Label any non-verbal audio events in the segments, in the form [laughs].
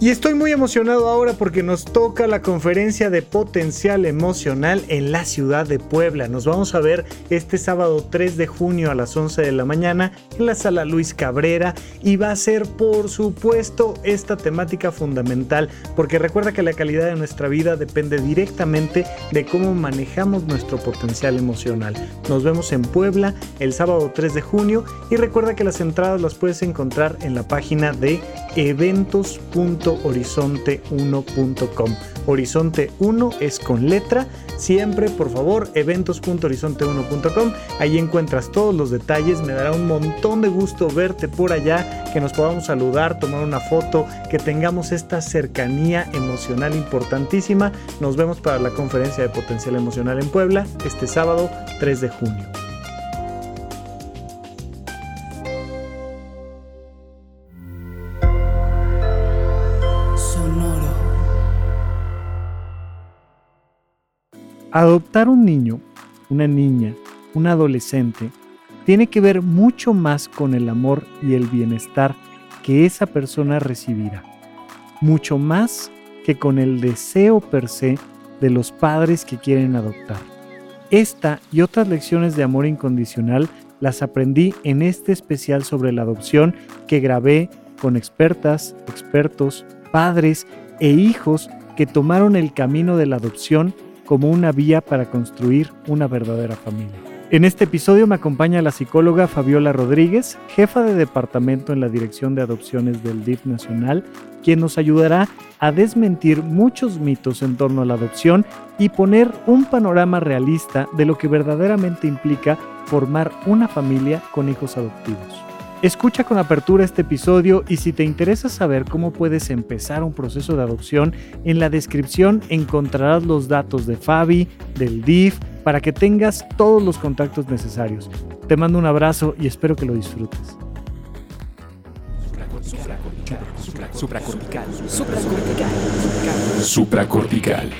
Y estoy muy emocionado ahora porque nos toca la conferencia de potencial emocional en la ciudad de Puebla. Nos vamos a ver este sábado 3 de junio a las 11 de la mañana en la sala Luis Cabrera y va a ser por supuesto esta temática fundamental porque recuerda que la calidad de nuestra vida depende directamente de cómo manejamos nuestro potencial emocional. Nos vemos en Puebla el sábado 3 de junio y recuerda que las entradas las puedes encontrar en la página de eventos.horizonte1.com. Horizonte 1 es con letra. Siempre, por favor, eventos.horizonte1.com. Ahí encuentras todos los detalles. Me dará un montón de gusto verte por allá, que nos podamos saludar, tomar una foto, que tengamos esta cercanía emocional importantísima. Nos vemos para la conferencia de potencial emocional en Puebla este sábado 3 de junio. Adoptar un niño, una niña, un adolescente, tiene que ver mucho más con el amor y el bienestar que esa persona recibirá, mucho más que con el deseo per se de los padres que quieren adoptar. Esta y otras lecciones de amor incondicional las aprendí en este especial sobre la adopción que grabé con expertas, expertos, padres e hijos que tomaron el camino de la adopción como una vía para construir una verdadera familia. En este episodio me acompaña la psicóloga Fabiola Rodríguez, jefa de departamento en la Dirección de Adopciones del DIF Nacional, quien nos ayudará a desmentir muchos mitos en torno a la adopción y poner un panorama realista de lo que verdaderamente implica formar una familia con hijos adoptivos. Escucha con apertura este episodio y si te interesa saber cómo puedes empezar un proceso de adopción, en la descripción encontrarás los datos de Fabi, del DIF, para que tengas todos los contactos necesarios. Te mando un abrazo y espero que lo disfrutes. Supracortical. Supracortical. Supracortical.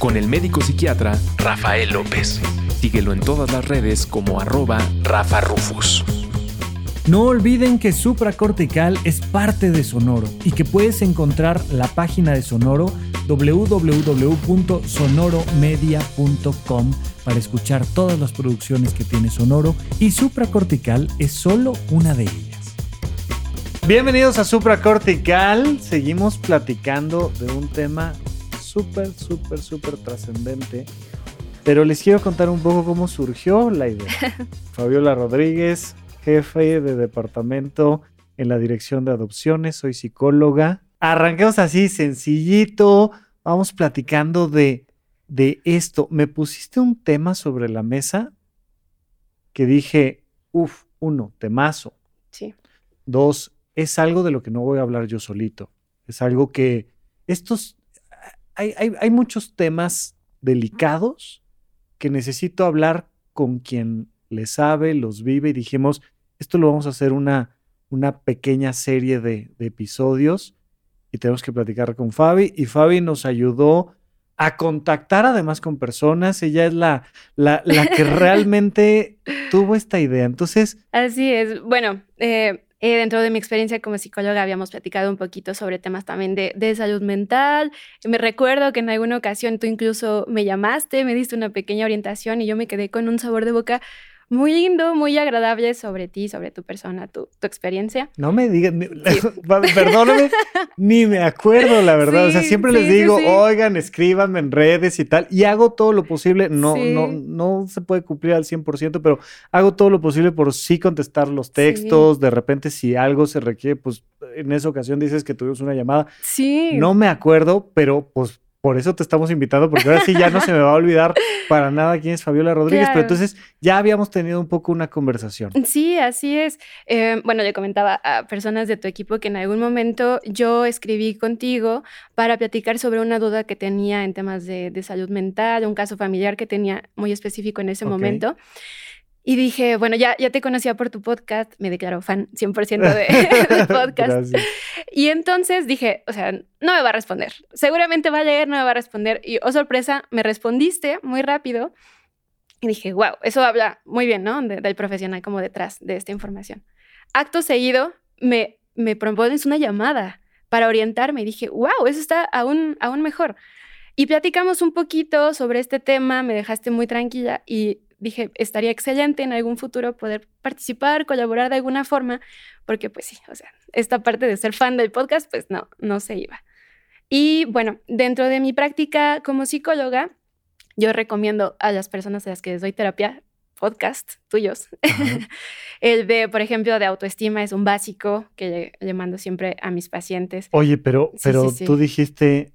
Con el médico psiquiatra Rafael López. Síguelo en todas las redes como arroba Rafa Rufus. No olviden que Supracortical es parte de Sonoro y que puedes encontrar la página de Sonoro www.sonoromedia.com para escuchar todas las producciones que tiene Sonoro y Supracortical es solo una de ellas. Bienvenidos a Supracortical. Seguimos platicando de un tema súper, súper, súper trascendente. Pero les quiero contar un poco cómo surgió la idea. [laughs] Fabiola Rodríguez, jefe de departamento en la dirección de adopciones, soy psicóloga. Arranquemos así, sencillito, vamos platicando de, de esto. Me pusiste un tema sobre la mesa que dije, uff, uno, temazo. Sí. Dos, es algo de lo que no voy a hablar yo solito. Es algo que estos, hay, hay, hay muchos temas delicados que necesito hablar con quien le sabe, los vive y dijimos, esto lo vamos a hacer una, una pequeña serie de, episodios y tenemos que platicar con Fabi. Y Fabi nos ayudó a contactar además con personas. Ella es la, la, que realmente [laughs] tuvo esta idea. Entonces. Así es. Bueno, eh, eh, dentro de mi experiencia como psicóloga habíamos platicado un poquito sobre temas también de, de, salud mental. Me recuerdo que en alguna ocasión tú incluso me llamaste, me diste una pequeña orientación y yo me quedé con un sabor de boca muy lindo, muy agradable sobre ti, sobre tu persona, tu, experiencia. No me digas, [laughs] perdóname, ni me acuerdo, la verdad. o sea, siempre les digo, oigan, escríbanme en redes y tal, y hago todo lo posible. No, no, no se puede cumplir al 100%, pero hago todo lo posible por sí contestar los textos. De repente, si algo se requiere, pues en esa ocasión dices que tuvimos una llamada. Sí. No me acuerdo, pero pues por eso te estamos invitando, porque ahora sí ya no se me va a olvidar para nada quién es Fabiola Rodríguez, pero entonces ya habíamos tenido un poco una conversación. Sí, así es. Eh, bueno, le comentaba a personas de tu equipo que en algún momento yo escribí contigo para platicar sobre una duda que tenía en temas de, salud mental, un caso familiar que tenía muy específico en ese momento. Y dije, bueno, ya, ya te conocía por tu podcast, me declaro fan 100% de, [laughs] de [laughs] podcast. Y entonces dije, o sea, no me va a responder. Seguramente va a leer, no me va a responder. Y, oh sorpresa, me respondiste muy rápido. Y dije, wow, eso habla muy bien, ¿no? del profesional como detrás de esta información. Acto seguido, me, me propones una llamada para orientarme. Y dije, wow, eso está aún, aún mejor. Y platicamos un poquito sobre este tema, me dejaste muy tranquila y dije, estaría excelente en algún futuro poder participar, colaborar de alguna forma, porque pues sí, o sea, esta parte de ser fan del podcast, pues no, no se iba. Y bueno, dentro de mi práctica como psicóloga, yo recomiendo a las personas a las que les doy terapia podcast tuyos. [laughs] el de, por ejemplo, de autoestima es un básico que le, mando siempre a mis pacientes. Oye, pero, pero tú dijiste,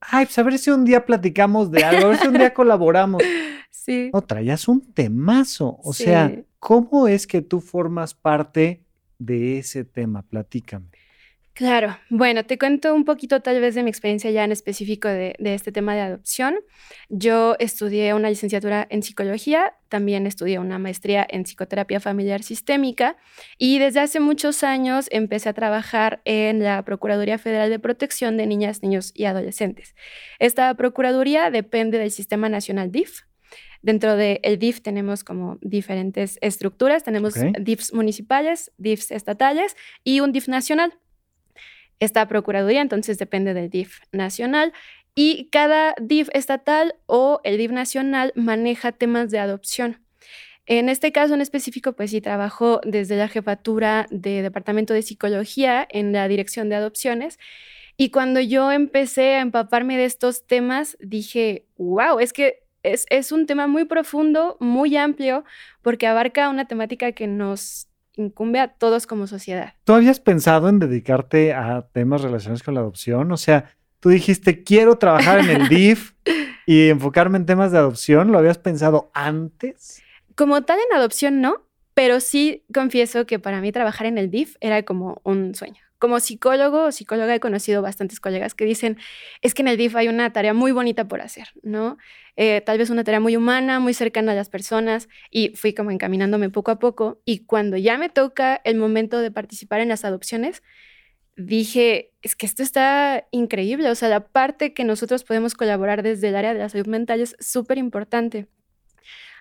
ay, pues a ver si un día platicamos de algo, a ver si un día colaboramos. [laughs] Sí. No, traías un temazo. O sea, ¿cómo es que tú formas parte de ese tema? Platícame. Claro, bueno, te cuento un poquito tal vez de mi experiencia ya en específico de, este tema de adopción. Yo estudié una licenciatura en psicología, también estudié una maestría en psicoterapia familiar sistémica y desde hace muchos años empecé a trabajar en la Procuraduría Federal de Protección de Niñas, Niños y Adolescentes. Esta Procuraduría depende del Sistema Nacional DIF, Dentro del DIF tenemos como diferentes estructuras, tenemos DIFs municipales, DIFs estatales y un DIF nacional esta Procuraduría, entonces depende del DIF nacional. Y cada DIF estatal o el DIF nacional maneja temas de adopción. En este caso en específico, pues sí, trabajo desde la jefatura de Departamento de Psicología en la Dirección de Adopciones. Y cuando yo empecé a empaparme de estos temas, dije, wow, es que es, es un tema muy profundo, muy amplio, porque abarca una temática que nos incumbe a todos como sociedad. ¿Tú habías pensado en dedicarte a temas relacionados con la adopción? O sea, tú dijiste, quiero trabajar en el [laughs] DIF y enfocarme en temas de adopción. ¿Lo habías pensado antes? Como tal en adopción, no, pero sí confieso que para mí trabajar en el DIF era como un sueño como psicólogo o psicóloga he conocido bastantes colegas que dicen, es que en el DIF hay una tarea muy bonita por hacer, ¿no? Eh, tal vez una tarea muy humana, muy cercana a las personas, y fui como encaminándome poco a poco, y cuando ya me toca el momento de participar en las adopciones, dije, es que esto está increíble, o sea, la parte que nosotros podemos colaborar desde el área de la salud mental es súper importante.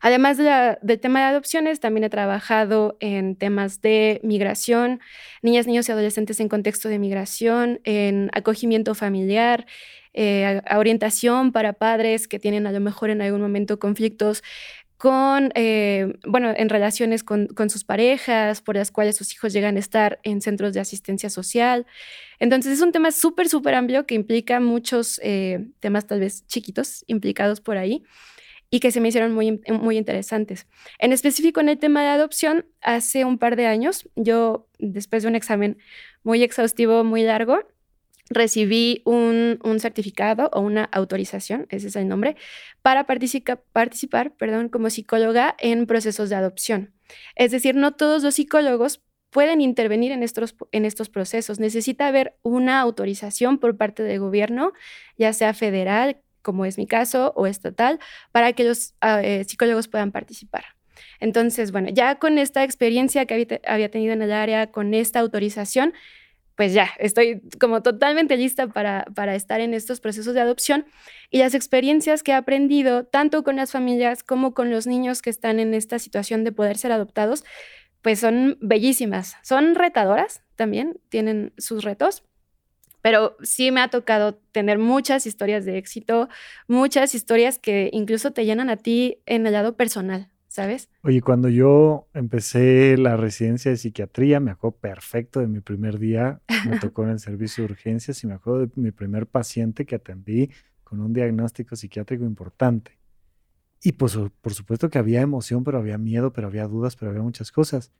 Además del tema de adopciones, también he trabajado en temas de migración, niñas, niños y adolescentes en contexto de migración, en acogimiento familiar, eh, orientación para padres que tienen a lo mejor en algún momento conflictos con, eh, bueno, en relaciones con, sus parejas, por las cuales sus hijos llegan a estar en centros de asistencia social. Entonces es un tema súper, súper amplio que implica muchos eh, temas tal vez chiquitos implicados por ahí y que se me hicieron muy, muy interesantes. En específico en el tema de adopción, hace un par de años, yo, después de un examen muy exhaustivo, muy largo, recibí un, certificado o una autorización, ese es el nombre, para participar perdón, como psicóloga en procesos de adopción. Es decir, no todos los psicólogos pueden intervenir en estos, en estos procesos. Necesita haber una autorización por parte del gobierno, ya sea federal, como es mi caso, o estatal, para que los ah, eh, psicólogos puedan participar. Entonces, bueno, ya con esta experiencia que había tenido en el área, con esta autorización, pues ya estoy como totalmente lista para, para estar en estos procesos de adopción y las experiencias que he aprendido, tanto con las familias como con los niños que están en esta situación de poder ser adoptados, pues son bellísimas, son retadoras también, tienen sus retos, pero sí me ha tocado tener muchas historias de éxito, muchas historias que incluso te llenan a ti en el lado personal, ¿sabes? Oye, cuando yo empecé la residencia de psiquiatría, me acuerdo perfecto de mi primer día, me [laughs] tocó en el servicio de urgencias y me acuerdo de mi primer paciente que atendí con un diagnóstico psiquiátrico importante. Y pues por supuesto que había emoción, pero había miedo, pero había dudas, pero había muchas cosas.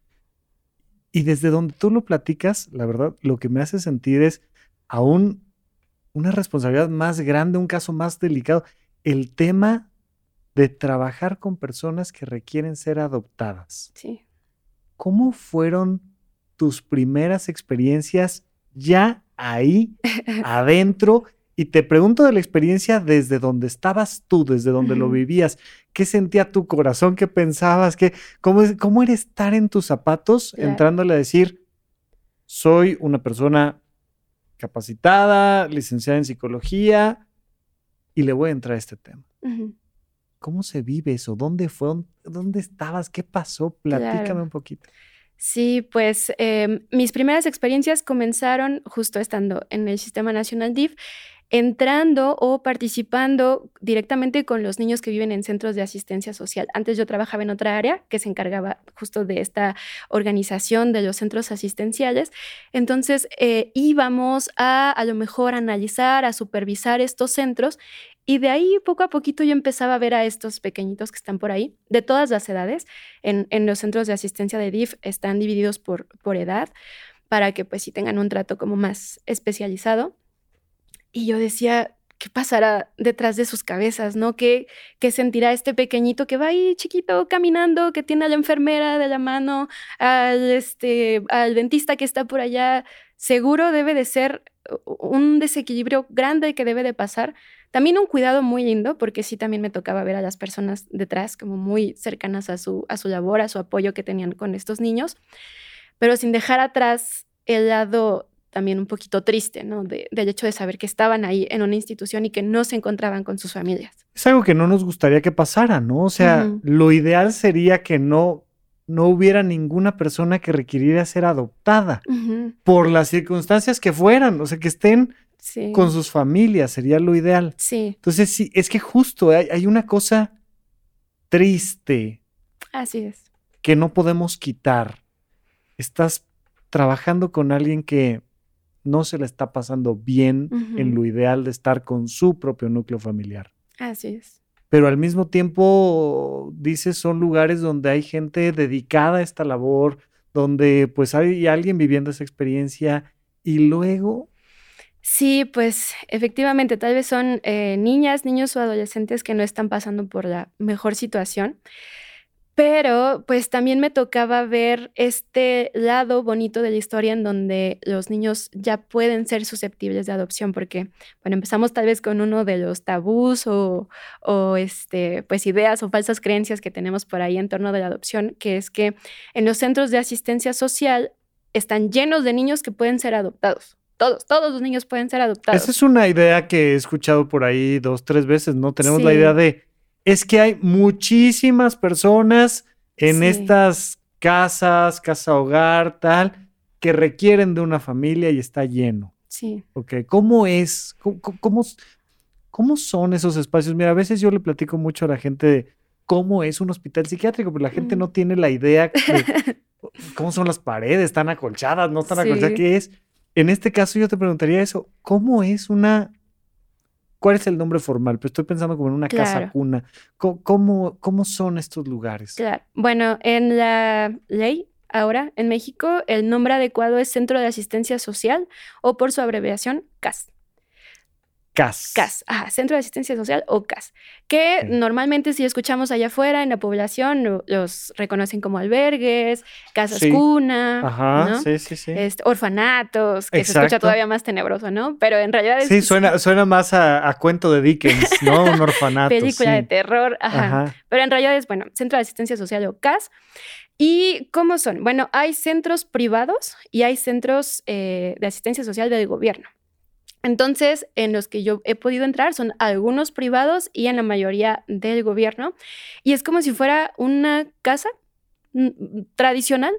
Y desde donde tú lo platicas, la verdad, lo que me hace sentir es aún una responsabilidad más grande, un caso más delicado, el tema de trabajar con personas que requieren ser adoptadas. Sí. ¿Cómo fueron tus primeras experiencias ya ahí, [laughs] adentro? Y te pregunto de la experiencia desde donde estabas tú, desde donde lo vivías. ¿Qué sentía tu corazón? ¿Qué pensabas? ¿Qué, cómo, ¿Cómo era estar en tus zapatos entrándole a decir, soy una persona capacitada, licenciada en psicología, y le voy a entrar a este tema. ¿Cómo se vive eso? ¿Dónde fue? ¿Dónde estabas? ¿Qué pasó? Platícame un poquito. Sí, pues em, mis primeras experiencias comenzaron justo estando en el Sistema Nacional DIF entrando o participando directamente con los niños que viven en centros de asistencia social. Antes yo trabajaba en otra área que se encargaba justo de esta organización de los centros asistenciales. Entonces eh, íbamos a a lo mejor analizar, a supervisar estos centros y de ahí poco a poquito yo empezaba a ver a estos pequeñitos que están por ahí, de todas las edades. En, en los centros de asistencia de DIF están divididos por, por edad para que pues sí tengan un trato como más especializado. Y yo decía, ¿qué pasará detrás de sus cabezas, no? ¿Qué, ¿Qué, sentirá este pequeñito que va ahí chiquito caminando, que tiene a la enfermera de la mano, al, este, al dentista que está por allá? Seguro debe de ser un desequilibrio grande que debe de pasar. También un cuidado muy lindo, porque sí también me tocaba ver a las personas detrás como muy cercanas a su, a su labor, a su apoyo que tenían con estos niños, pero sin dejar atrás el lado también un poquito triste, ¿no? del hecho de saber que estaban ahí en una institución y que no se encontraban con sus familias. Es algo que no nos gustaría que pasara, ¿no? O sea, lo ideal sería que no, no hubiera ninguna persona que requiriera ser adoptada por las circunstancias que fueran, o sea, que estén con sus familias, sería lo ideal. Sí. Entonces, sí, es que justo hay, hay una cosa triste. Así es. Que no podemos quitar. Estás trabajando con alguien que no se le está pasando bien en lo ideal de estar con su propio núcleo familiar. Así es. Pero al mismo tiempo, dices, son lugares donde hay gente dedicada a esta labor, donde pues hay alguien viviendo esa experiencia y luego... Sí, pues efectivamente, tal vez son eh, niñas, niños o adolescentes que no están pasando por la mejor situación. Pero pues también me tocaba ver este lado bonito de la historia en donde los niños ya pueden ser susceptibles de adopción, porque, bueno, empezamos tal vez con uno de los tabús o, o este, pues ideas o falsas creencias que tenemos por ahí en torno de la adopción, que es que en los centros de asistencia social están llenos de niños que pueden ser adoptados. Todos, todos los niños pueden ser adoptados. Esa es una idea que he escuchado por ahí dos, tres veces, ¿no? Tenemos la idea de es que hay muchísimas personas en estas casas, casa hogar, tal, que requieren de una familia y está lleno. Sí. Ok, ¿cómo es? ¿Cómo, cómo, son esos espacios? Mira, a veces yo le platico mucho a la gente de cómo es un hospital psiquiátrico, pero la gente no tiene la idea de [laughs] cómo son las paredes, están acolchadas, no están acolchadas, ¿qué es? En este caso yo te preguntaría eso, ¿cómo es una ¿Cuál es el nombre formal? Pero estoy pensando como en una casa cuna. ¿Cómo, ¿Cómo, son estos lugares? Claro. Bueno, en la ley ahora en México el nombre adecuado es Centro de Asistencia Social o por su abreviación CAS. CAS. CAS, ajá, Centro de Asistencia Social o CAS, que normalmente si escuchamos allá afuera en la población los reconocen como albergues, casas cuna, ajá, sí, sí, sí. Este, orfanatos, que se escucha todavía más tenebroso, ¿no? Pero en realidad es... Sí, suena, suena más a, cuento de Dickens, ¿no? Un [laughs] orfanato. Película de terror, ajá. Pero en realidad es, bueno, Centro de Asistencia Social o CAS. ¿Y cómo son? Bueno, hay centros privados y hay centros eh, de asistencia social del gobierno. Entonces, en los que yo he podido entrar son algunos privados y en la mayoría del gobierno. Y es como si fuera una casa mm, mm, tradicional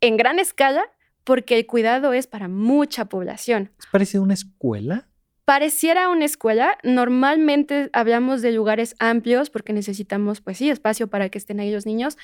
en gran escala porque el cuidado es para mucha población. ¿Es parecido a una escuela? Pareciera una escuela. Normalmente hablamos de lugares amplios porque necesitamos, pues sí, espacio para que estén ahí los niños.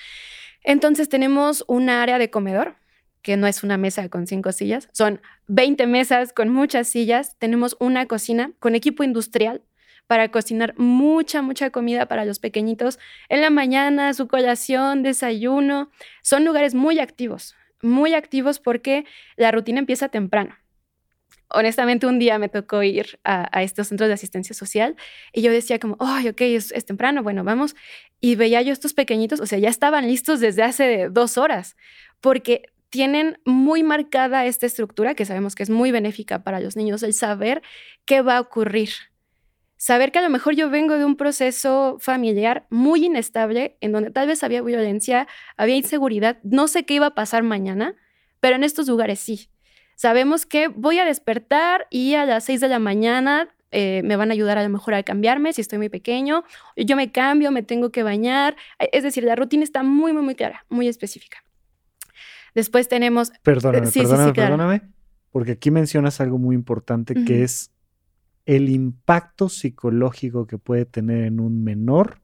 Entonces tenemos un área de comedor que no es una mesa con cinco sillas, son 20 mesas con muchas sillas, tenemos una cocina con equipo industrial para cocinar mucha, mucha comida para los pequeñitos en la mañana, su colación, desayuno. Son lugares muy activos, muy activos porque la rutina empieza temprano. Honestamente, un día me tocó ir a, estos centros de asistencia social y yo decía como, ay, ok, es, es, temprano, bueno, vamos. Y veía yo estos pequeñitos, o sea, ya estaban listos desde hace dos horas, porque tienen muy marcada esta estructura que sabemos que es muy benéfica para los niños, el saber qué va a ocurrir. Saber que a lo mejor yo vengo de un proceso familiar muy inestable, en donde tal vez había violencia, había inseguridad, no sé qué iba a pasar mañana, pero en estos lugares sí. Sabemos que voy a despertar y a las 6 de la mañana eh, me van a ayudar a lo mejor a cambiarme si estoy muy pequeño, yo me cambio, me tengo que bañar, es decir, la rutina está muy, muy, muy clara, muy específica. Después tenemos... Perdóname, perdóname, perdóname, porque aquí mencionas algo muy importante que es el impacto psicológico que puede tener en un menor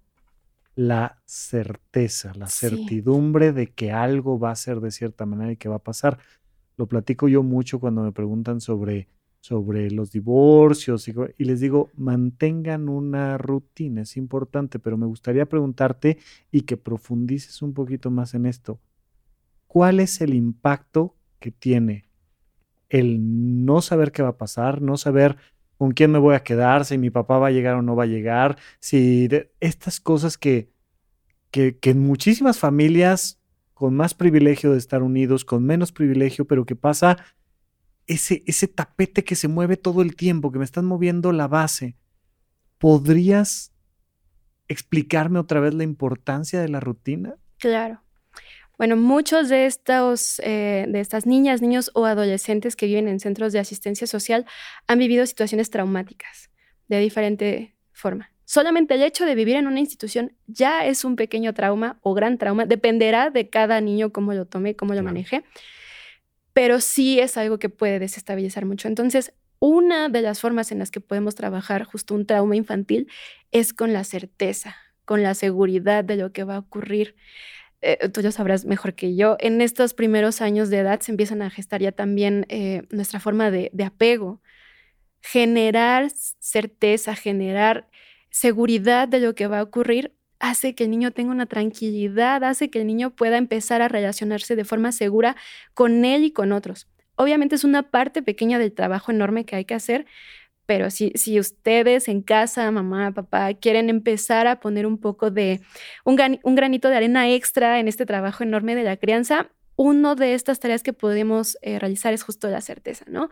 la certeza, la certidumbre de que algo va a ser de cierta manera y que va a pasar. Lo platico yo mucho cuando me preguntan sobre, sobre los divorcios y, y les digo, mantengan una rutina, es importante, pero me gustaría preguntarte y que profundices un poquito más en esto. ¿Cuál es el impacto que tiene el no saber qué va a pasar, no saber con quién me voy a quedar, si mi papá va a llegar o no va a llegar, si estas cosas que, que, en muchísimas familias con más privilegio de estar unidos, con menos privilegio, pero que pasa ese, ese tapete que se mueve todo el tiempo, que me están moviendo la base. ¿Podrías explicarme otra vez la importancia de la rutina? Claro. Bueno, muchos de estos, eh, de estas niñas, niños o adolescentes que viven en centros de asistencia social han vivido situaciones traumáticas de diferente forma. Solamente el hecho de vivir en una institución ya es un pequeño trauma o gran trauma, dependerá de cada niño cómo lo tome, cómo lo maneje, pero sí es algo que puede desestabilizar mucho. Entonces, una de las formas en las que podemos trabajar justo un trauma infantil es con la certeza, con la seguridad de lo que va a ocurrir. Eh, tú ya sabrás mejor que yo, en estos primeros años de edad se empiezan a gestar ya también eh, nuestra forma de, de, apego. Generar certeza, generar seguridad de lo que va a ocurrir hace que el niño tenga una tranquilidad, hace que el niño pueda empezar a relacionarse de forma segura con él y con otros. Obviamente es una parte pequeña del trabajo enorme que hay que hacer, pero si, si ustedes en casa, mamá, papá, quieren empezar a poner un poco de, un, granito de arena extra en este trabajo enorme de la crianza, una de estas tareas que podemos eh, realizar es justo la certeza, ¿no?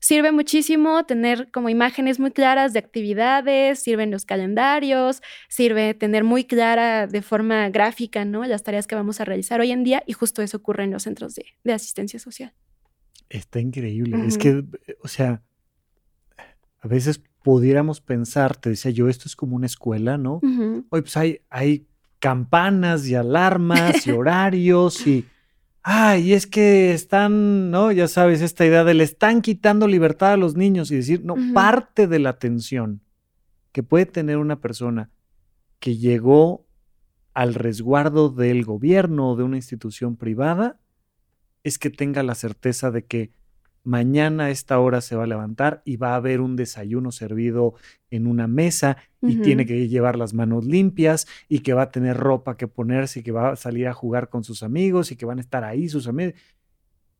Sirve muchísimo tener como imágenes muy claras de actividades, sirven los calendarios, sirve tener muy clara de forma gráfica, ¿no? Las tareas que vamos a realizar hoy en día y justo eso ocurre en los centros de, asistencia social. Está increíble. Es que, o sea, a veces pudiéramos pensar, te decía yo, esto es como una escuela, ¿no? Hoy pues hay, hay campanas y alarmas y [laughs] horarios y, ay, es que están, ¿no? Ya sabes, esta idea de le están quitando libertad a los niños y decir, no, parte de la atención que puede tener una persona que llegó al resguardo del gobierno o de una institución privada es que tenga la certeza de que mañana a esta hora se va a levantar y va a haber un desayuno servido en una mesa y tiene que llevar las manos limpias y que va a tener ropa que ponerse y que va a salir a jugar con sus amigos y que van a estar ahí sus amigos.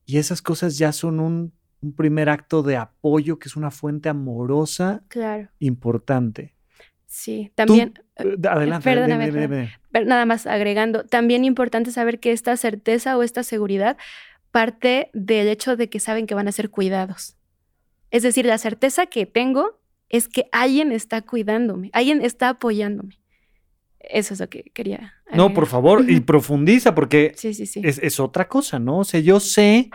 Y esas cosas ya son un, primer acto de apoyo que es una fuente amorosa claro. importante. Sí, también. Eh, adelante, perdóname, nada más agregando, también importante saber que esta certeza o esta seguridad parte del hecho de que saben que van a ser cuidados. Es decir, la certeza que tengo es que alguien está cuidándome, alguien está apoyándome. Eso es lo que quería. No, por favor, y profundiza, porque Es, otra cosa, ¿no? O sea, yo sé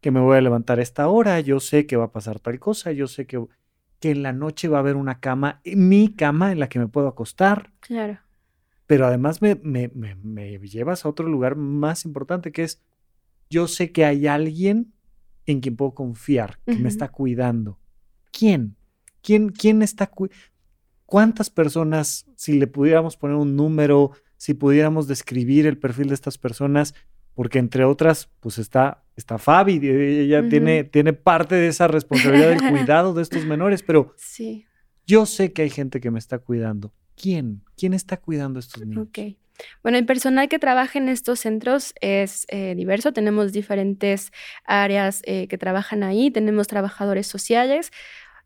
que me voy a levantar a esta hora, yo sé que va a pasar tal cosa, yo sé que, que en la noche va a haber una cama, mi cama en la que me puedo acostar. Claro. Pero además me, me, me llevas a otro lugar más importante que es yo sé que hay alguien en quien puedo confiar, que me está cuidando. ¿Quién? ¿Quién, quién está cuidando? ¿Cuántas personas, si le pudiéramos poner un número, si pudiéramos describir el perfil de estas personas, porque entre otras, pues está, está Fabi, ella tiene, tiene parte de esa responsabilidad del [laughs] cuidado de estos menores, pero sí. yo sé que hay gente que me está cuidando. ¿Quién? ¿Quién está cuidando a estos niños? Ok. Bueno, el personal que trabaja en estos centros es eh, diverso. Tenemos diferentes áreas eh, que trabajan ahí. Tenemos trabajadores sociales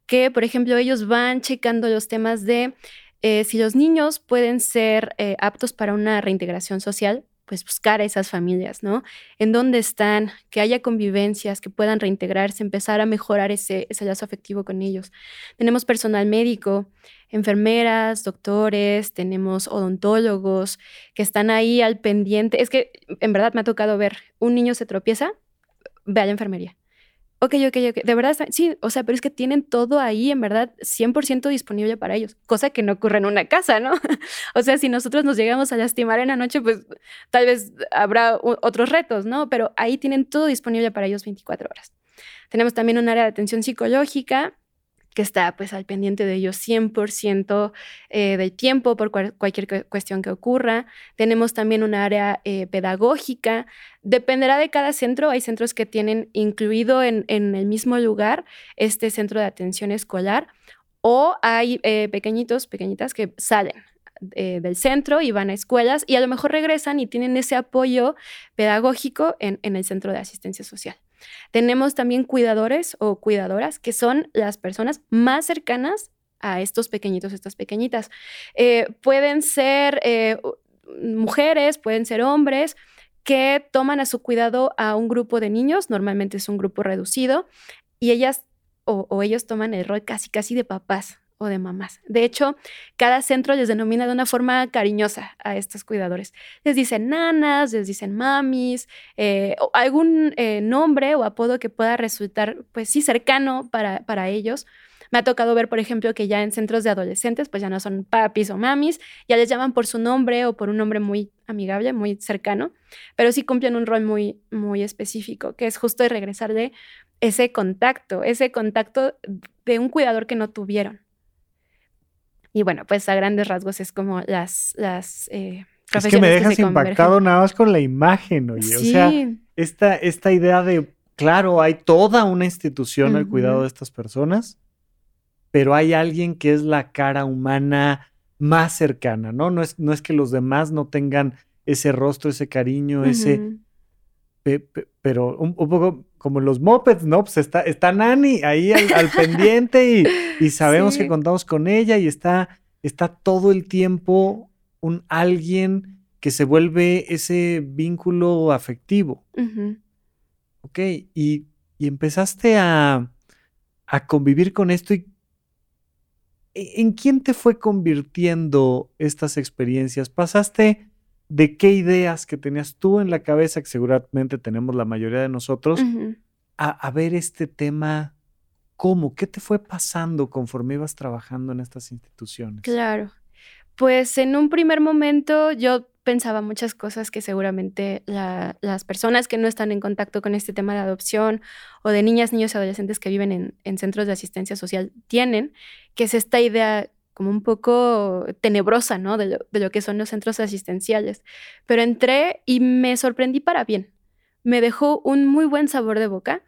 que, por ejemplo, ellos van checando los temas de eh, si los niños pueden ser aptos para una reintegración social pues buscar a esas familias, ¿no? En dónde están, que haya convivencias, que puedan reintegrarse, empezar a mejorar ese, ese lazo afectivo con ellos. Tenemos personal médico, enfermeras, doctores, tenemos odontólogos que están ahí al pendiente. Es que en verdad me ha tocado ver, un niño se tropieza, ve a la enfermería. Ok, ok, ok. De verdad, sí, o sea, pero es que tienen todo ahí, en verdad, 100% disponible para ellos, cosa que no ocurre en una casa, ¿no? [laughs] o sea, si nosotros nos llegamos a lastimar en la noche, pues tal vez habrá otros retos, ¿no? Pero ahí tienen todo disponible para ellos 24 horas. Tenemos también un área de atención psicológica que está pues al pendiente de ellos 100% eh, del tiempo por cualquier cuestión que ocurra. Tenemos también un área eh, pedagógica. Dependerá de cada centro. Hay centros que tienen incluido en, el mismo lugar este centro de atención escolar o hay eh, pequeñitos, pequeñitas que salen del centro y van a escuelas y a lo mejor regresan y tienen ese apoyo pedagógico en el centro de asistencia social. Tenemos también cuidadores o cuidadoras, que son las personas más cercanas a estos pequeñitos, estas pequeñitas. Eh, pueden ser eh, mujeres, pueden ser hombres que toman a su cuidado a un grupo de niños, normalmente es un grupo reducido, y ellas o, o ellos toman el rol casi casi de papás o de mamás. De hecho, cada centro les denomina de una forma cariñosa a estos cuidadores. Les dicen nanas, les dicen mamis, eh, algún eh, nombre o apodo que pueda resultar, pues sí, cercano para, para ellos. Me ha tocado ver, por ejemplo, que ya en centros de adolescentes, pues ya no son papis o mamis, ya les llaman por su nombre o por un nombre muy amigable, muy cercano, pero sí cumplen un rol muy, muy específico, que es justo de regresarle ese contacto, ese contacto de un cuidador que no tuvieron. Y bueno, pues a grandes rasgos es como las, las eh, Es que me dejas impactado nada más con la imagen, oye. O sea, esta, esta idea de, claro, hay toda una institución al cuidado de estas personas, pero hay alguien que es la cara humana más cercana, ¿no? No es, no es que los demás no tengan ese rostro, ese cariño, ese... pero un, poco como los mopeds, ¿no? Pues está, está Nani ahí al, [laughs] pendiente y, sabemos que contamos con ella y está, está todo el tiempo un alguien que se vuelve ese vínculo afectivo. Ok, y, empezaste a, a convivir con esto y ¿en quién te fue convirtiendo estas experiencias? ¿Pasaste de qué ideas que tenías tú en la cabeza, que seguramente tenemos la mayoría de nosotros, a, ver este tema, ¿cómo? ¿Qué te fue pasando conforme ibas trabajando en estas instituciones? Claro. Pues en un primer momento yo pensaba muchas cosas que seguramente las personas que no están en contacto con este tema de adopción o de niñas, niños y adolescentes que viven en, en centros de asistencia social tienen, que es esta idea como un poco tenebrosa, ¿no? De lo, que son los centros asistenciales. Pero entré y me sorprendí para bien. Me dejó un muy buen sabor de boca,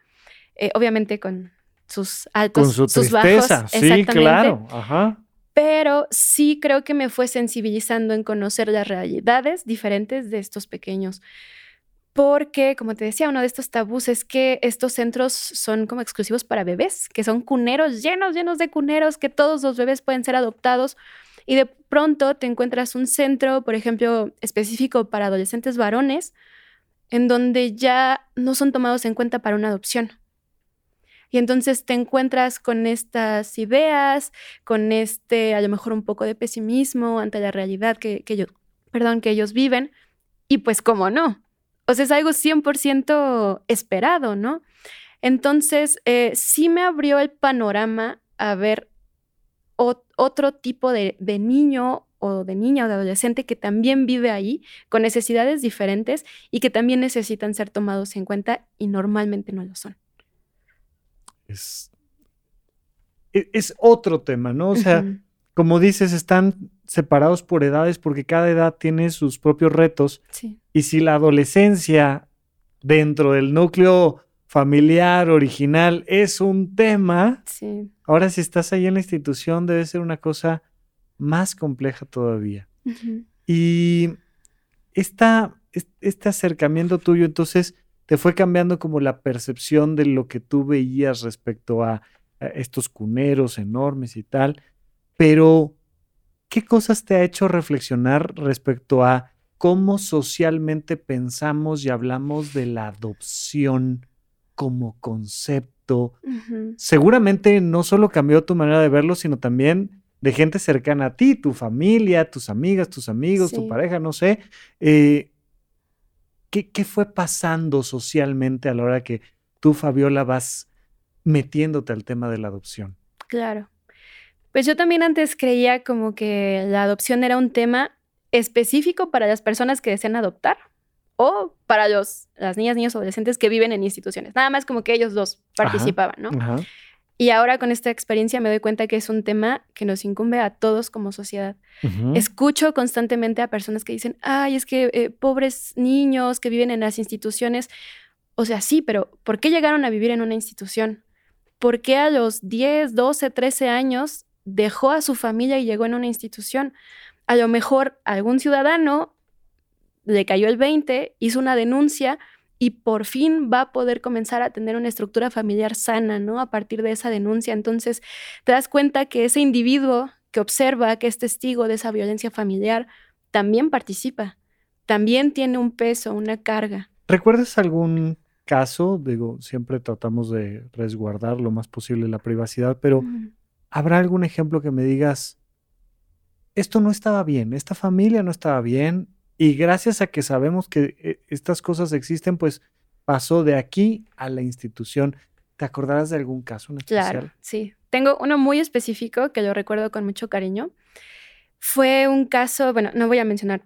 eh, obviamente con sus altos, con sus bajos. Sí, claro. Ajá. Pero sí creo que me fue sensibilizando en conocer las realidades diferentes de estos pequeños porque, como te decía, uno de estos tabús es que estos centros son como exclusivos para bebés, que son cuneros llenos, llenos de cuneros, que todos los bebés pueden ser adoptados. Y de pronto te encuentras un centro, por ejemplo, específico para adolescentes varones, en donde ya no son tomados en cuenta para una adopción. Y entonces te encuentras con estas ideas, con este, a lo mejor un poco de pesimismo ante la realidad que, que, perdón, que ellos viven. Y pues, ¿cómo no? O sea, es algo 100% esperado, ¿no? Entonces, eh, sí me abrió el panorama a ver otro tipo de, niño o de niña o de adolescente que también vive ahí con necesidades diferentes y que también necesitan ser tomados en cuenta y normalmente no lo son. Es, e, es otro tema, ¿no? O sea, como dices, están separados por edades porque cada edad tiene sus propios retos. Y si la adolescencia dentro del núcleo familiar original es un tema, ahora si estás ahí en la institución debe ser una cosa más compleja todavía. Y esta, este acercamiento tuyo entonces te fue cambiando como la percepción de lo que tú veías respecto a estos cuneros enormes y tal, pero ¿qué cosas te ha hecho reflexionar respecto a cómo socialmente pensamos y hablamos de la adopción como concepto? Seguramente no solo cambió tu manera de verlo, sino también de gente cercana a ti, tu familia, tus amigas, tus amigos, tu pareja, no sé. Eh, ¿qué, ¿Qué fue pasando socialmente a la hora que tú, Fabiola, vas metiéndote al tema de la adopción? Claro. Pues yo también antes creía como que la adopción era un tema específico para las personas que desean adoptar o para los, las niñas, niños, adolescentes que viven en instituciones. Nada más como que ellos dos participaban, ¿no? Y ahora con esta experiencia me doy cuenta que es un tema que nos incumbe a todos como sociedad. Escucho constantemente a personas que dicen, ay, es que eh, pobres niños que viven en las instituciones. O sea, sí, pero ¿por qué llegaron a vivir en una institución? ¿Por qué a los 10, 12, 13 años dejó a su familia y llegó en una institución. A lo mejor algún ciudadano le cayó el 20, hizo una denuncia y por fin va a poder comenzar a tener una estructura familiar sana, ¿no? A partir de esa denuncia. Entonces, te das cuenta que ese individuo que observa, que es testigo de esa violencia familiar, también participa, también tiene un peso, una carga. ¿Recuerdas algún caso? Digo, siempre tratamos de resguardar lo más posible la privacidad, pero ¿Habrá algún ejemplo que me digas, esto no estaba bien, esta familia no estaba bien y gracias a que sabemos que eh, estas cosas existen, pues pasó de aquí a la institución? ¿Te acordarás de algún caso en especial? Claro, sí. Tengo uno muy específico que lo recuerdo con mucho cariño. Fue un caso, bueno, no voy a mencionar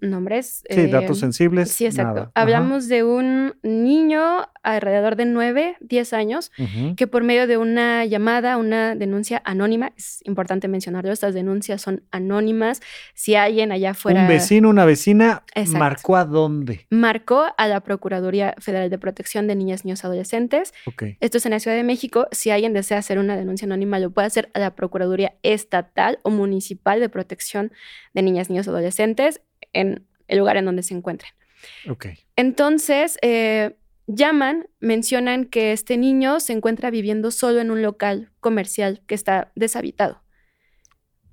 nombres. Sí, datos eh, sensibles. Sí, exacto. Hablamos de un niño alrededor de 9, 10 años que por medio de una llamada, una denuncia anónima, es importante mencionarlo, estas denuncias son anónimas. Si alguien allá afuera... Un vecino, una vecina, ¿marcó a dónde? Marcó a la Procuraduría Federal de Protección de Niñas, Niños, Adolescentes. Esto es en la Ciudad de México. Si alguien desea hacer una denuncia anónima, lo puede hacer a la Procuraduría Estatal o Municipal de Protección de Niñas, Niños, Adolescentes en el lugar en donde se encuentren. Ok. Entonces, eh, llaman, mencionan que este niño se encuentra viviendo solo en un local comercial que está deshabitado.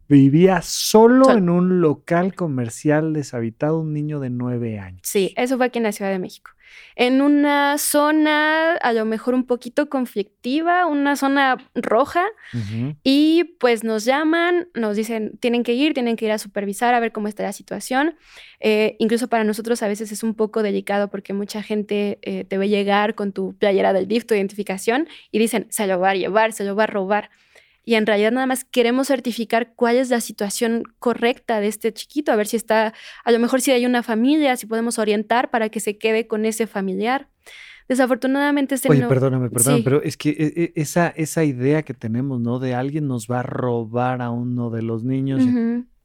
Vivía solo en un local comercial deshabitado un niño de nueve años. Sí, eso fue aquí en la Ciudad de México en una zona a lo mejor un poquito conflictiva, una zona roja, y pues nos llaman, nos dicen, tienen que ir, tienen que ir a supervisar, a ver cómo está la situación. Eh, incluso para nosotros a veces es un poco delicado porque mucha gente eh, te ve llegar con tu playera del DIF, tu identificación, y dicen, se lo va a llevar, se lo va a robar y en realidad nada más queremos certificar cuál es la situación correcta de este chiquito, a ver si está, a lo mejor si hay una familia, si podemos orientar para que se quede con ese familiar. Desafortunadamente este Oye, perdóname, perdóname, pero es que e, e, esa, esa idea que tenemos, ¿no? De alguien nos va a robar a uno de los niños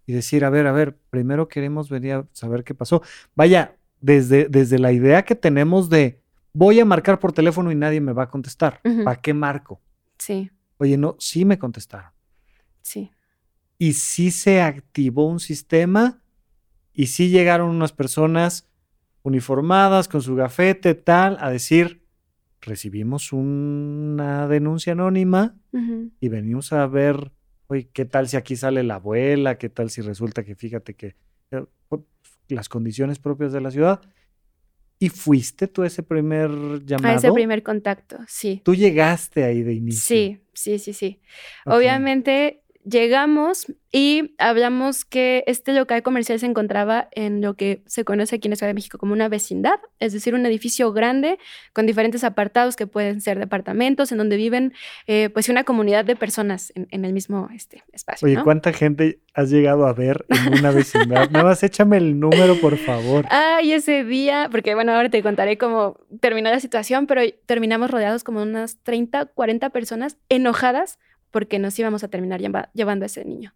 y, decir, a ver, a ver, primero queremos venir a saber qué pasó. Vaya, desde, desde la idea que tenemos de voy a marcar por teléfono y nadie me va a contestar. ¿Para qué marco? Sí. Oye, no, sí me contestaron. Sí. Y sí se activó un sistema y sí llegaron unas personas uniformadas con su gafete, tal, a decir, recibimos una denuncia anónima y venimos a ver, oye, ¿qué tal si aquí sale la abuela? ¿Qué tal si resulta que fíjate que eh, las condiciones propias de la ciudad? ¿Y fuiste tú a ese primer llamado? A ese primer contacto, sí. Tú llegaste ahí de inicio. Sí, sí, sí, sí. Obviamente llegamos y hablamos que este local comercial se encontraba en lo que se conoce aquí en la Ciudad de México como una vecindad, es decir, un edificio grande con diferentes apartados que pueden ser departamentos en donde viven eh, pues una comunidad de personas en, el mismo este, espacio. Oye, ¿cuánta gente has llegado a ver en una vecindad? Nada más échame el número, por favor. [laughs] Ay, ese día, porque bueno, ahora te contaré cómo terminó la situación, pero terminamos rodeados como unas 30, 40 personas enojadas porque nos íbamos a terminar llevando a ese niño.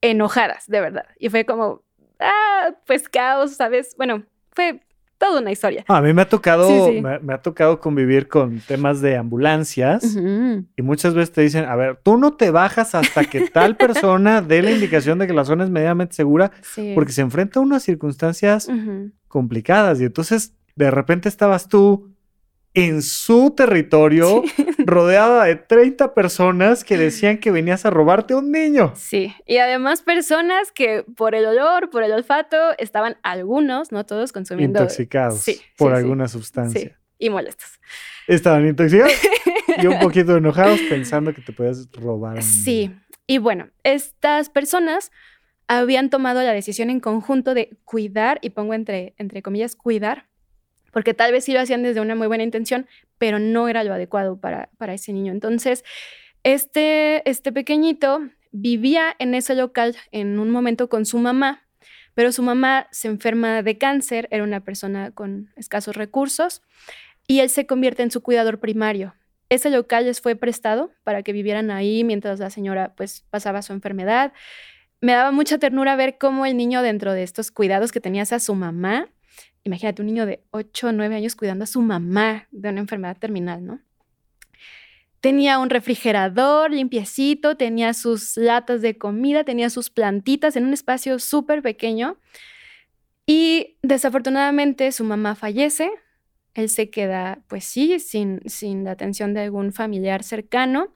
Enojadas, de verdad. Y fue como, ah, pues caos, ¿sabes? Bueno, fue toda una historia. A mí me ha tocado, Me, ha tocado convivir con temas de ambulancias y muchas veces te dicen, a ver, tú no te bajas hasta que tal [laughs] persona dé la indicación de que la zona es medianamente segura porque se enfrenta a unas circunstancias complicadas y entonces de repente estabas tú en su territorio, [laughs] rodeada de 30 personas que decían que venías a robarte un niño. Sí, y además personas que por el olor, por el olfato, estaban algunos, no todos, consumiendo. Intoxicados por alguna sustancia. y molestos. Estaban intoxicados [laughs] y un poquito enojados pensando que te podías robar un niño. Sí, y bueno, estas personas habían tomado la decisión en conjunto de cuidar, y pongo entre, entre comillas, cuidar porque tal vez sí lo hacían desde una muy buena intención, pero no era lo adecuado para, para ese niño. Entonces, este, este pequeñito vivía en ese local en un momento con su mamá, pero su mamá se enferma de cáncer, era una persona con escasos recursos, y él se convierte en su cuidador primario. Ese local les fue prestado para que vivieran ahí mientras la señora pues pasaba su enfermedad. Me daba mucha ternura ver cómo el niño dentro de estos cuidados que tenías a su mamá, imagínate un niño de 8 o 9 años cuidando a su mamá de una enfermedad terminal, ¿no? Tenía un refrigerador limpiecito, tenía sus latas de comida, tenía sus plantitas en un espacio súper pequeño. Y desafortunadamente su mamá fallece. Él se queda, pues sí, sin, sin la atención de algún familiar cercano.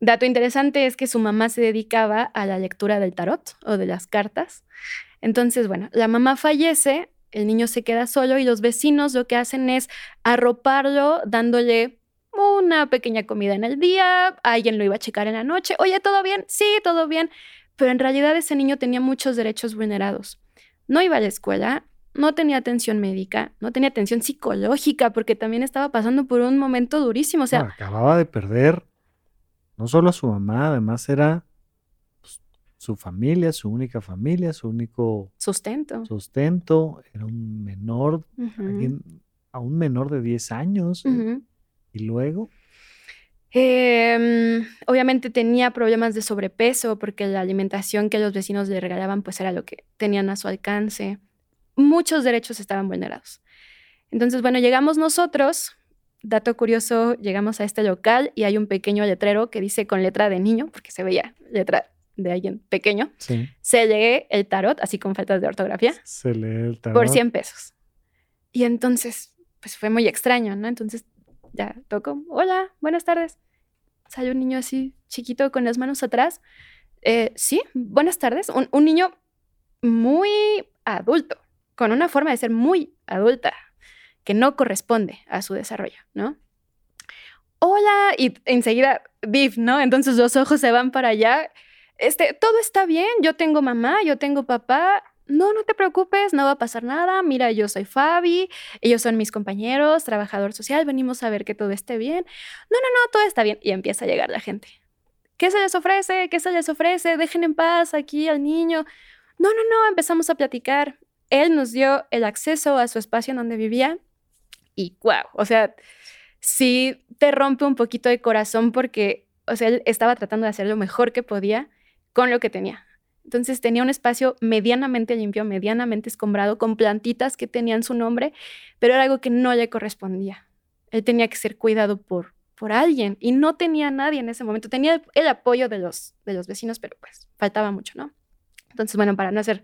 Dato interesante es que su mamá se dedicaba a la lectura del tarot o de las cartas. Entonces, bueno, la mamá fallece, el niño se queda solo y los vecinos lo que hacen es arroparlo dándole una pequeña comida en el día, alguien lo iba a checar en la noche, oye, ¿todo bien? Sí, todo bien. Pero en realidad ese niño tenía muchos derechos vulnerados. No iba a la escuela, no tenía atención médica, no tenía atención psicológica, porque también estaba pasando por un momento durísimo. O sea, acababa de perder no solo a su mamá, además era su familia, su única familia, su único sustento. Sustento, era un menor, a un menor de 10 años. ¿Y luego? Em, obviamente tenía problemas de sobrepeso porque la alimentación que los vecinos le regalaban pues era lo que tenían a su alcance. Muchos derechos estaban vulnerados. Entonces, bueno, llegamos nosotros, dato curioso, llegamos a este local y hay un pequeño letrero que dice con letra de niño, porque se veía letra de alguien pequeño. Se lee el tarot, así con faltas de ortografía. Se lee el tarot. Por 100 pesos. Y entonces, pues fue muy extraño, ¿no? Entonces ya toco, hola, buenas tardes. Sale un niño así chiquito con las manos atrás. Eh, sí, buenas tardes. Un, un niño muy adulto, con una forma de ser muy adulta, que no corresponde a su desarrollo, ¿no? Hola, y enseguida, Viv, ¿no? Entonces los ojos se van para allá. Este, todo está bien, yo tengo mamá, yo tengo papá, no, no te preocupes, no va a pasar nada. Mira, yo soy Fabi, ellos son mis compañeros, trabajador social, venimos a ver que todo esté bien. No, no, no, todo está bien. Y empieza a llegar la gente. ¿Qué se les ofrece? ¿Qué se les ofrece? Dejen en paz aquí al niño. No, no, no, empezamos a platicar. Él nos dio el acceso a su espacio en donde vivía y wow, o sea, sí te rompe un poquito de corazón porque, o sea, él estaba tratando de hacer lo mejor que podía con lo que tenía. Entonces tenía un espacio medianamente limpio, medianamente escombrado, con plantitas que tenían su nombre, pero era algo que no le correspondía. Él tenía que ser cuidado por, por alguien y no tenía nadie en ese momento. Tenía el, apoyo de los, de los vecinos, pero pues faltaba mucho, ¿no? Entonces, bueno, para no hacer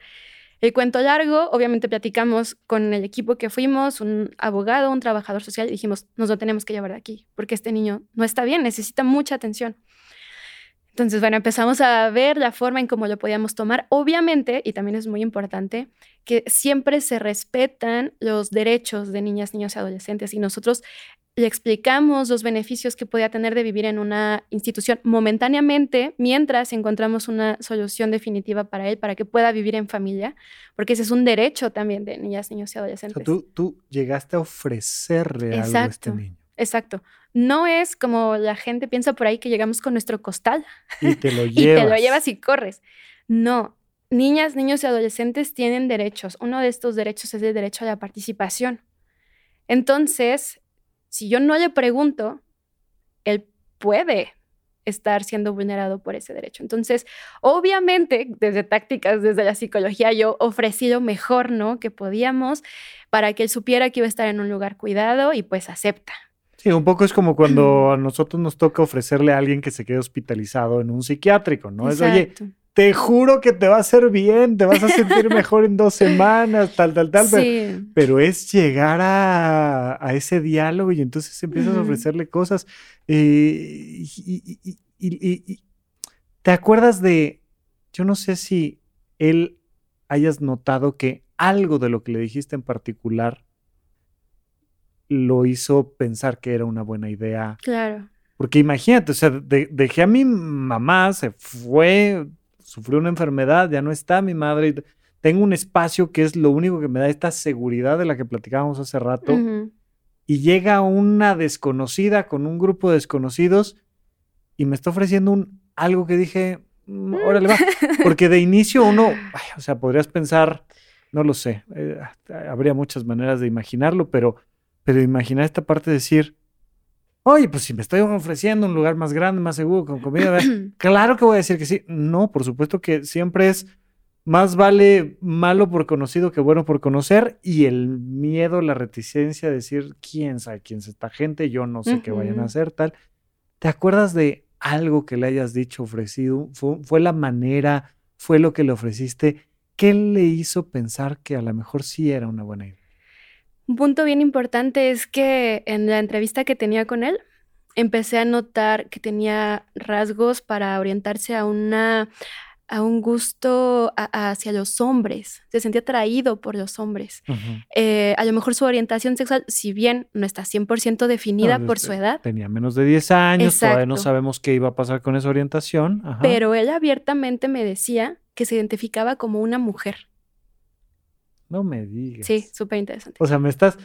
el cuento largo, obviamente platicamos con el equipo que fuimos, un abogado, un trabajador social, y dijimos, nos lo tenemos que llevar de aquí, porque este niño no está bien, necesita mucha atención. Entonces, bueno, empezamos a ver la forma en cómo lo podíamos tomar. Obviamente, y también es muy importante, que siempre se respetan los derechos de niñas, niños y adolescentes y nosotros le explicamos los beneficios que podía tener de vivir en una institución momentáneamente mientras encontramos una solución definitiva para él, para que pueda vivir en familia, porque ese es un derecho también de niñas, niños y adolescentes. tú, tú llegaste a ofrecerle algo a este niño. Exacto. No es como la gente piensa por ahí que llegamos con nuestro costal y te lo llevas. [laughs] y te lo llevas y corres. No, niñas, niños y adolescentes tienen derechos. Uno de estos derechos es el derecho a la participación. Entonces, si yo no le pregunto, él puede estar siendo vulnerado por ese derecho. Entonces, obviamente, desde tácticas, desde la psicología, yo ofrecí lo mejor, ¿no? Que podíamos para que él supiera que iba a estar en un lugar cuidado y pues acepta. Sí, un poco es como cuando [clears throat] a nosotros nos toca ofrecerle a alguien que se quede hospitalizado en un psiquiátrico, ¿no? Es, oye, te juro que te va a hacer bien, te vas a sentir mejor en dos semanas, tal, tal, tal. Pero, es llegar a, ese diálogo y entonces empiezas a ofrecerle cosas. Eh, y, te acuerdas de, yo no sé si él hayas notado que algo de lo que le dijiste en particular lo hizo pensar que era una buena idea. Claro. Porque imagínate, o sea, dejé a mi mamá, se fue, sufrió una enfermedad, ya no está mi madre. tengo un espacio que es lo único que me da esta seguridad de la que platicábamos hace rato, y llega una desconocida con un grupo de desconocidos y me está ofreciendo un, algo que dije, mm, órale va, [laughs] porque de inicio uno, o sea, podrías pensar, no lo sé, eh, habría muchas maneras de imaginarlo, pero, pero imaginar esta parte de decir, oye, pues si me estoy ofreciendo un lugar más grande, más seguro, con comida, [clears throat] claro que voy a decir que sí. No, por supuesto que siempre es más vale malo por conocido que bueno por conocer y el miedo, la reticencia de decir, quién sabe quién es esta gente, yo no sé qué vayan a hacer, tal. ¿Te acuerdas de algo que le hayas dicho, ofrecido? ¿Fue, la manera? ¿Fue lo que le ofreciste? ¿Qué le hizo pensar que a lo mejor sí era una buena idea? Un punto bien importante es que en la entrevista que tenía con él, empecé a notar que tenía rasgos para orientarse a una a un gusto hacia los hombres, se sentía atraído por los hombres. Eh, a lo mejor su orientación sexual, si bien no está 100% definida por su edad. Tenía menos de 10 años, todavía no sabemos qué iba a pasar con esa orientación. Pero él abiertamente me decía que se identificaba como una mujer. No me digas. Sí, súper interesante. O sea, me estás.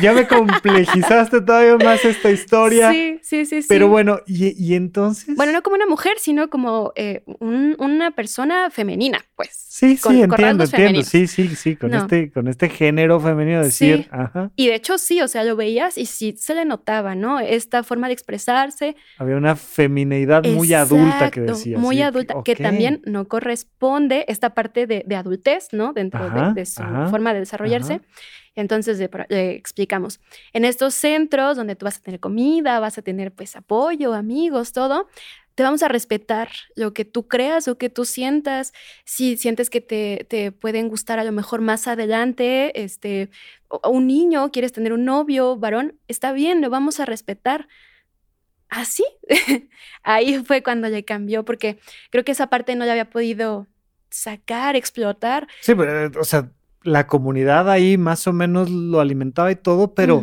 Ya, me complejizaste todavía más esta historia. Sí, sí, sí. Pero bueno, ¿y, entonces? Bueno, no como una mujer, sino como eh, una persona femenina, pues. Sí, sí, entiendo, entiendo. Sí, sí, sí, con, este, con este género femenino decir. Ajá. Y de hecho, sí, o sea, lo veías y sí se le notaba, ¿no? Esta forma de expresarse. Había una femineidad muy adulta que decía. Muy adulta, que, también no corresponde esta parte de, adultez, ¿no? Dentro de, su forma de desarrollarse. Entonces le explicamos, en estos centros donde tú vas a tener comida, vas a tener pues apoyo, amigos, todo, te vamos a respetar lo que tú creas o que tú sientas. Si sientes que te, te pueden gustar a lo mejor más adelante, este, un niño, quieres tener un novio, varón, está bien, lo vamos a respetar. Así, [laughs] ahí fue cuando le cambió, porque creo que esa parte no la había podido sacar, explotar. Sí, pero, o sea, la comunidad ahí más o menos lo alimentaba y todo, pero,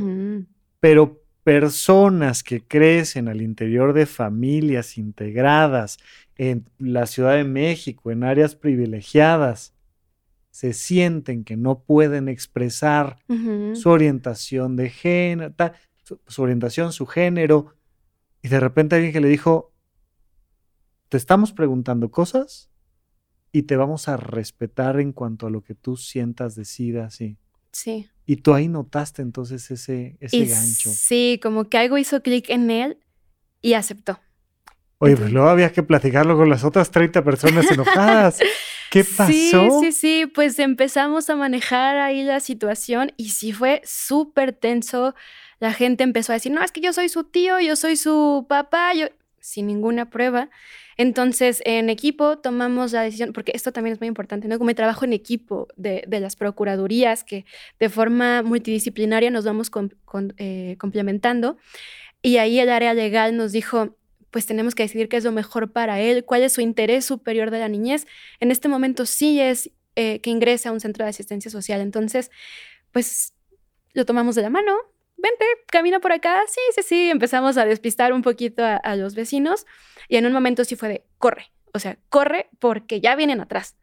pero personas que crecen al interior de familias integradas en la Ciudad de México, en áreas privilegiadas, se sienten que no pueden expresar su orientación de género, su orientación, su género, y de repente alguien que le dijo, te estamos preguntando cosas y te vamos a respetar en cuanto a lo que tú sientas, decidas y... Sí. Y tú ahí notaste entonces ese, ese gancho. Sí, como que algo hizo clic en él y aceptó. Oye, pues luego había que platicarlo con las otras 30 personas enojadas. [laughs] ¿Qué pasó? Sí, sí, sí, pues empezamos a manejar ahí la situación y sí fue súper tenso. La gente empezó a decir, no, es que yo soy su tío, yo soy su papá, yo sin ninguna prueba. Entonces, en equipo tomamos la decisión, porque esto también es muy importante, ¿no? Como trabajo en equipo de, las procuradurías, que de forma multidisciplinaria nos vamos eh, complementando. Y ahí el área legal nos dijo, pues tenemos que decidir qué es lo mejor para él, cuál es su interés superior de la niñez. En este momento sí es eh, que ingrese a un centro de asistencia social. Entonces, pues lo tomamos de la mano, vente, camina por acá. Sí, sí, sí. Empezamos a despistar un poquito a, los vecinos y en un momento sí fue de, corre, o sea, corre porque ya vienen atrás.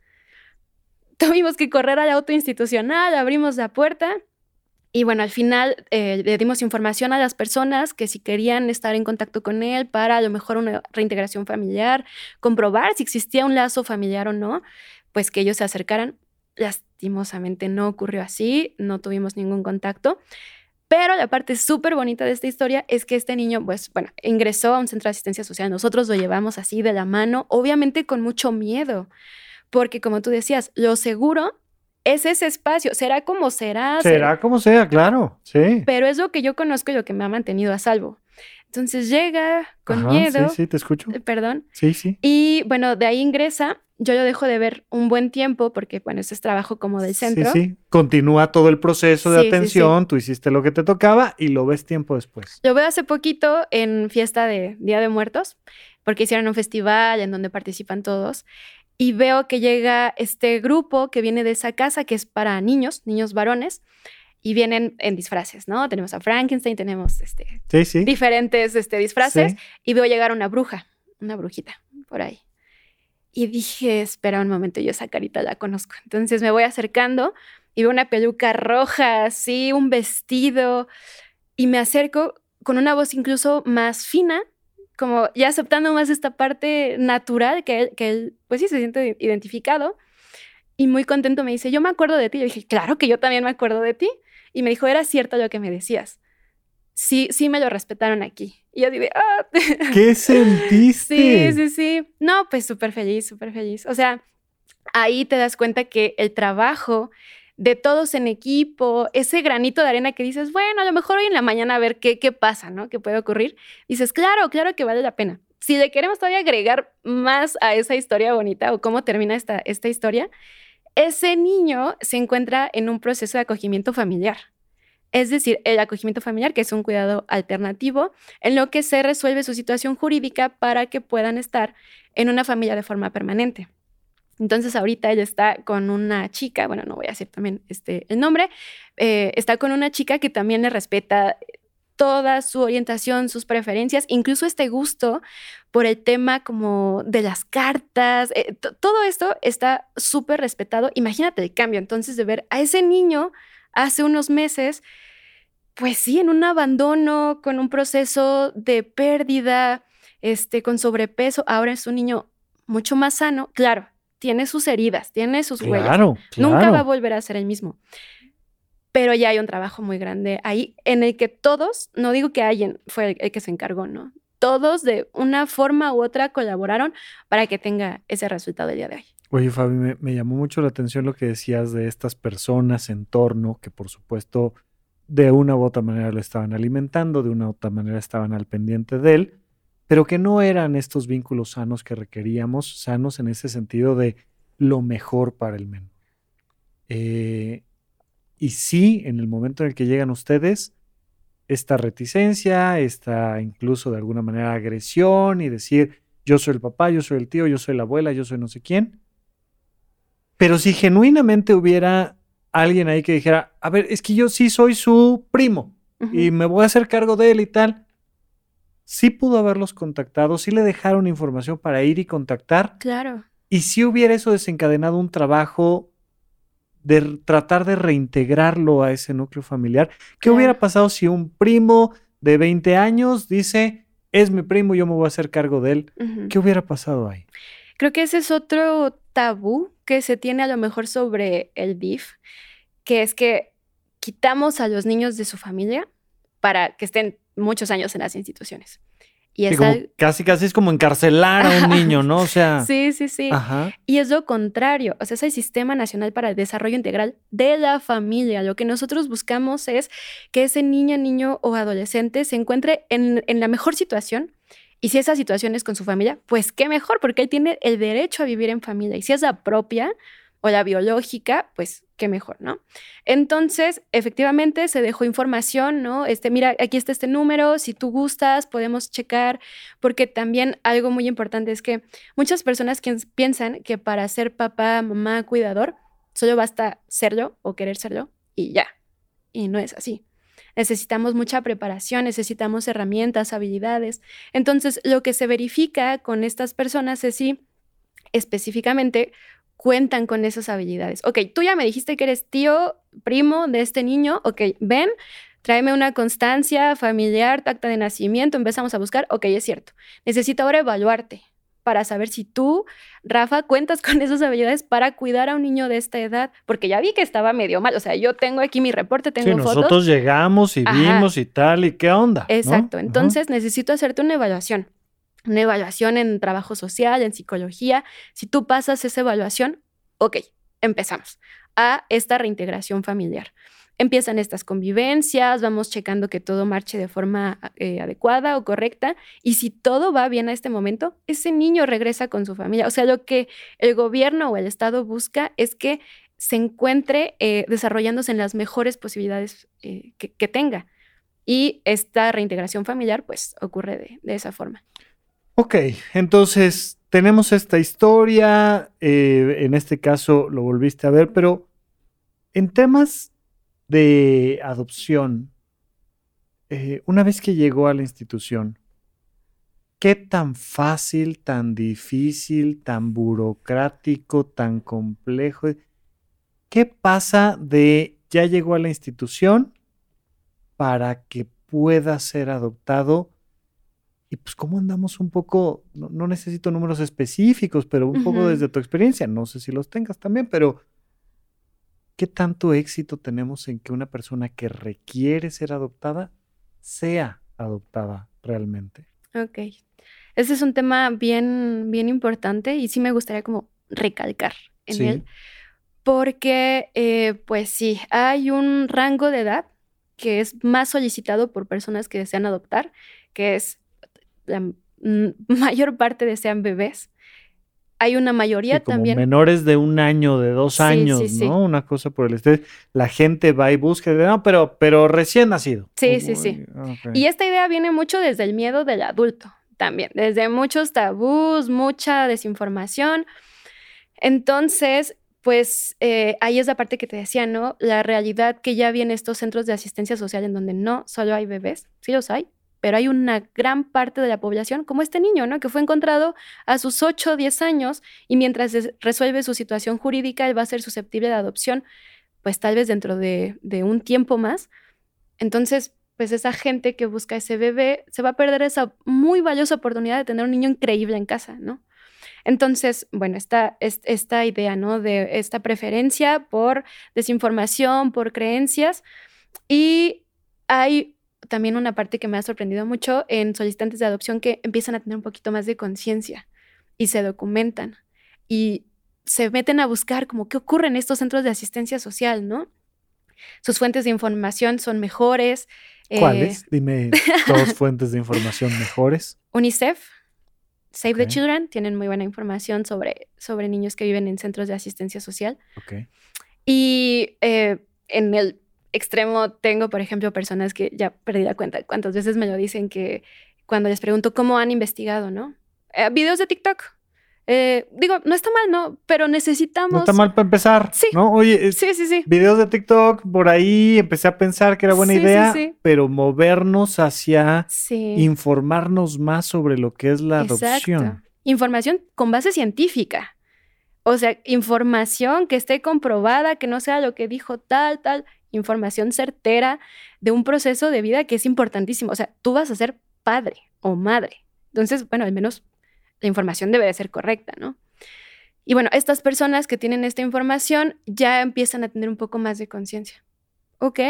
Tuvimos que correr al auto institucional, abrimos la puerta y bueno, al final eh, le dimos información a las personas que si querían estar en contacto con él para a lo mejor una reintegración familiar, comprobar si existía un lazo familiar o no, pues que ellos se acercaran. Lastimosamente no ocurrió así, no tuvimos ningún contacto. Pero la parte súper bonita de esta historia es que este niño, pues, bueno, ingresó a un centro de asistencia social. Nosotros lo llevamos así de la mano, obviamente con mucho miedo, porque como tú decías, lo seguro es ese espacio. Será como será. Será como sea, claro, sí. Pero es lo que yo conozco y lo que me ha mantenido a salvo. Entonces llega con miedo. Sí, sí, te escucho. Eh, perdón. Sí, sí. Y bueno, de ahí ingresa yo lo dejo de ver un buen tiempo porque, bueno, ese es trabajo como del centro. Sí, sí. Continúa todo el proceso de atención, tú hiciste lo que te tocaba y lo ves tiempo después. Lo veo hace poquito en fiesta de Día de Muertos, porque hicieron un festival en donde participan todos. Y veo que llega este grupo que viene de esa casa, que es para niños, niños varones, y vienen en disfraces, ¿no? Tenemos a Frankenstein, tenemos este, diferentes este, disfraces, y veo llegar una bruja, una brujita, por ahí. Y dije, espera un momento, yo esa carita la conozco. Entonces me voy acercando y veo una peluca roja, así, un vestido, y me acerco con una voz incluso más fina, como ya aceptando más esta parte natural que él, que él pues sí, se siente identificado. Y muy contento me dice, yo me acuerdo de ti. Yo dije, claro que yo también me acuerdo de ti. Y me dijo, era cierto lo que me decías. Sí, sí me lo respetaron aquí. Y yo dije, ah. [laughs] ¿Qué sentiste? Sí, sí, sí. No, pues súper feliz, súper feliz. O sea, ahí te das cuenta que el trabajo de todos en equipo, ese granito de arena que dices, bueno, a lo mejor hoy en la mañana a ver qué, qué pasa, ¿no? ¿Qué puede ocurrir? Dices, claro, claro que vale la pena. Si le queremos todavía agregar más a esa historia bonita o cómo termina esta, esta historia, ese niño se encuentra en un proceso de acogimiento familiar. Es decir, el acogimiento familiar, que es un cuidado alternativo, en lo que se resuelve su situación jurídica para que puedan estar en una familia de forma permanente. Entonces ahorita ella está con una chica, bueno, no voy a decir también este, el nombre, eh, está con una chica que también le respeta toda su orientación, sus preferencias, incluso este gusto por el tema como de las cartas, eh, todo esto está súper respetado. Imagínate el cambio entonces de ver a ese niño hace unos meses, pues sí, en un abandono, con un proceso de pérdida, este, con sobrepeso, ahora es un niño mucho más sano, claro, tiene sus heridas, tiene sus huellas. Nunca va a volver a ser el mismo. Pero ya hay un trabajo muy grande ahí en el que todos, no digo que alguien fue el, que se encargó, ¿no? Todos de una forma u otra colaboraron para que tenga ese resultado el día de hoy. Oye, Fabi, me, llamó mucho la atención lo que decías de estas personas en torno que por supuesto de una u otra manera lo estaban alimentando, de una u otra manera estaban al pendiente de él pero que no eran estos vínculos sanos que requeríamos, sanos en ese sentido de lo mejor para el menor. Eh, y sí, en el momento en el que llegan ustedes, esta reticencia, esta incluso de alguna manera agresión y decir, yo soy el papá, yo soy el tío, yo soy la abuela, yo soy no sé quién. Pero si genuinamente hubiera alguien ahí que dijera, a ver, es que yo sí soy su primo y me voy a hacer cargo de él y tal, sí pudo haberlos contactado, sí le dejaron información para ir y contactar. Claro. Y si hubiera eso desencadenado un trabajo de tratar de reintegrarlo a ese núcleo familiar. ¿Qué hubiera pasado si un primo de 20 años dice, es mi primo, yo me voy a hacer cargo de él? ¿Qué hubiera pasado ahí? Creo que ese es otro tabú que se tiene a lo mejor sobre el BIF, que es que quitamos a los niños de su familia para que estén muchos años en las instituciones. Y es casi, casi es como encarcelar a un niño, ¿no? O sea. Sí, sí, sí. Y es lo contrario. O sea, es el Sistema Nacional para el Desarrollo Integral de la Familia. Lo que nosotros buscamos es que ese niño, niño o adolescente se encuentre en, en la mejor situación. Y si esa situación es con su familia, pues qué mejor, porque él tiene el derecho a vivir en familia. Y si es la propia, o la biológica, pues qué mejor, ¿no? Entonces, efectivamente se dejó información, ¿no? Este, mira, aquí está este número, si tú gustas, podemos checar, porque también algo muy importante es que muchas personas piensan que para ser papá, mamá, cuidador, solo basta serlo o querer serlo y ya. Y no es así. Necesitamos mucha preparación, necesitamos herramientas, habilidades. Entonces, lo que se verifica con estas personas es si específicamente cuentan con esas habilidades. Ok, tú ya me dijiste que eres tío, primo de este niño. Ok, ven, tráeme una constancia familiar, acta de nacimiento, empezamos a buscar. Ok, es cierto. Necesito ahora evaluarte para saber si tú, Rafa, cuentas [laughs] con esas habilidades para cuidar a un niño de esta edad, porque ya vi que estaba medio mal, o sea, yo tengo aquí mi reporte, tengo sí, nosotros llegamos y vimos y tal, y qué onda. Exacto, entonces necesito hacerte una evaluación una evaluación en trabajo social, en psicología. Si tú pasas esa evaluación, ok, empezamos a esta reintegración familiar. Empiezan estas convivencias, vamos checando que todo marche de forma eh, adecuada o correcta y si todo va bien a este momento, ese niño regresa con su familia. O sea, lo que el gobierno o el Estado busca es que se encuentre eh, desarrollándose en las mejores posibilidades eh, que, tenga. Y esta reintegración familiar, pues, ocurre de esa forma. Ok, entonces tenemos esta historia, eh, en este caso lo volviste a ver, pero en temas de adopción, eh, una vez que llegó a la institución, ¿Qué tan fácil, tan difícil, tan burocrático, tan complejo? ¿Qué pasa de ya llegó a la institución para que pueda ser adoptado? Y pues cómo andamos un poco, no, necesito números específicos, pero un poco desde tu experiencia, no sé si los tengas también, pero ¿qué tanto éxito tenemos en que una persona que requiere ser adoptada sea adoptada realmente? Ok. Ese es un tema bien, bien importante y sí me gustaría como recalcar en él. Porque, eh, pues sí, hay un rango de edad que es más solicitado por personas que desean adoptar, que es la [laughs] mayor parte desean bebés. Hay una mayoría también. Menores de un año, de dos años, ¿no? Una cosa por el estilo. La gente va y busca, no, pero, pero recién nacido. Sí, sí, sí. Y esta idea viene mucho desde el miedo del adulto también, desde muchos tabús, mucha desinformación. Entonces, pues eh, ahí es la parte que te decía, ¿no? La realidad que ya viene estos centros de asistencia social en donde no solo hay bebés, sí los hay, pero hay una gran parte de la población, como este niño, ¿no? Que fue encontrado a sus 8 o 10 años y mientras resuelve su situación jurídica, él va a ser susceptible de adopción, pues tal vez dentro de, un tiempo más. Entonces, pues esa gente que busca ese bebé se va a perder esa muy valiosa oportunidad de tener un niño increíble en casa, ¿no? Entonces, bueno, esta, esta idea, ¿no? De esta preferencia por desinformación, por creencias. Y hay también una parte que me ha sorprendido mucho en solicitantes de adopción que empiezan a tener un poquito más de conciencia y se documentan y se meten a buscar como qué ocurre en estos centros de asistencia social, ¿no? Sus fuentes de información son mejores. ¿Cuáles? Eh, Dime [laughs] dos fuentes de información mejores. UNICEF, Save the Children, tienen muy buena información sobre, sobre niños que viven en centros de asistencia social. Okay. Y eh, en el extremo tengo, por ejemplo, personas que ya perdí la cuenta cuántas veces me lo dicen que cuando les pregunto cómo han investigado, ¿no? Eh, videos de TikTok. Eh, digo, no está mal, ¿no? Pero necesitamos. No está mal para empezar. Sí. ¿no? Oye, sí, sí, sí. Videos de TikTok, por ahí empecé a pensar que era buena idea, pero movernos hacia informarnos más sobre lo que es la Exacto. adopción. Información con base científica. O sea, información que esté comprobada, que no sea lo que dijo tal, tal información certera de un proceso de vida que es importantísimo. O sea, tú vas a ser padre o madre. Entonces, bueno, al menos la información debe de ser correcta, ¿no? Y bueno, estas personas que tienen esta información ya empiezan a tener un poco más de conciencia. Ok,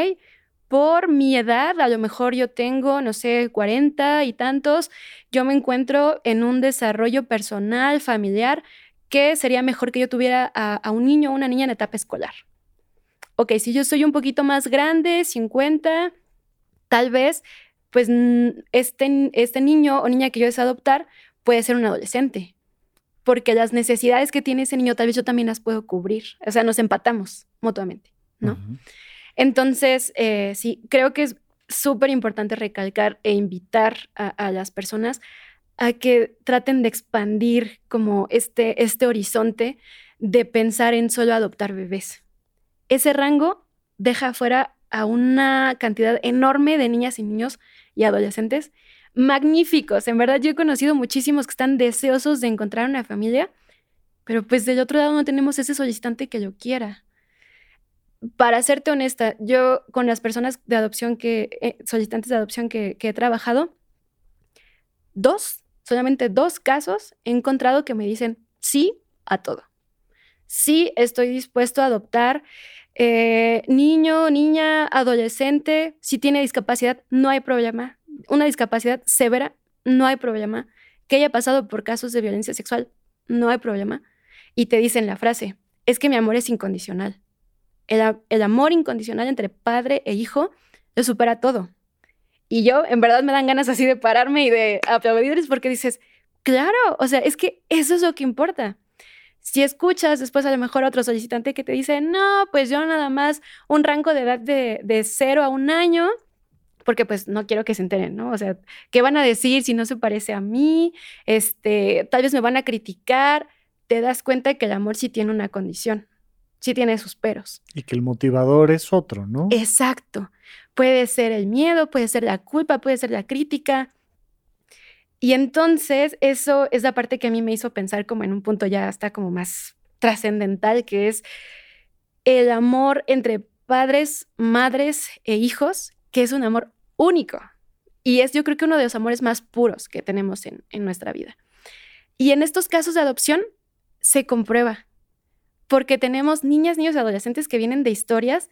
por mi edad, a lo mejor yo tengo, no sé, 40 y tantos, yo me encuentro en un desarrollo personal, familiar, que sería mejor que yo tuviera a, a un niño o una niña en etapa escolar ok, si yo soy un poquito más grande, 50, tal vez, pues este, este niño o niña que yo deseo adoptar puede ser un adolescente, porque las necesidades que tiene ese niño tal vez yo también las puedo cubrir, o sea, nos empatamos mutuamente, ¿no? Entonces, eh, sí, creo que es súper importante recalcar e invitar a, las personas a que traten de expandir como este, este horizonte de pensar en solo adoptar bebés ese rango deja fuera a una cantidad enorme de niñas y niños y adolescentes magníficos. En verdad, yo he conocido muchísimos que están deseosos de encontrar una familia, pero pues del otro lado no tenemos ese solicitante que lo quiera. Para serte honesta, yo con las personas de adopción que, eh, solicitantes de adopción que he trabajado, dos, solamente dos casos he encontrado que me dicen sí a todo. Sí, estoy dispuesto a adoptar eh, niño, niña, adolescente, si tiene discapacidad, no hay problema. Una discapacidad severa, no hay problema. Que haya pasado por casos de violencia sexual, no hay problema. Y te dicen la frase, es que mi amor es incondicional. El, amor incondicional entre padre e hijo lo supera todo. Y yo, en verdad, me dan ganas así de pararme y de aplaudirles porque dices, claro, o sea, es que eso es lo que importa. Si escuchas después a lo mejor otro solicitante que te dice, no, pues yo nada más un rango de edad de, de cero a un año, porque pues no quiero que se enteren, ¿no? O sea, ¿qué van a decir si no se parece a mí? Este, tal vez me van a criticar. Te das cuenta que el amor sí tiene una condición, sí tiene sus peros. Y que el motivador es otro, ¿no? Exacto. Puede ser el miedo, puede ser la culpa, puede ser la crítica. Y entonces eso es la parte que a mí me hizo pensar como en un punto ya hasta como más trascendental, que es el amor entre padres, madres e hijos, que es un amor único. Y es yo creo que uno de los amores más puros que tenemos en, en nuestra vida. Y en estos casos de adopción se comprueba, porque tenemos niñas, niños y adolescentes que vienen de historias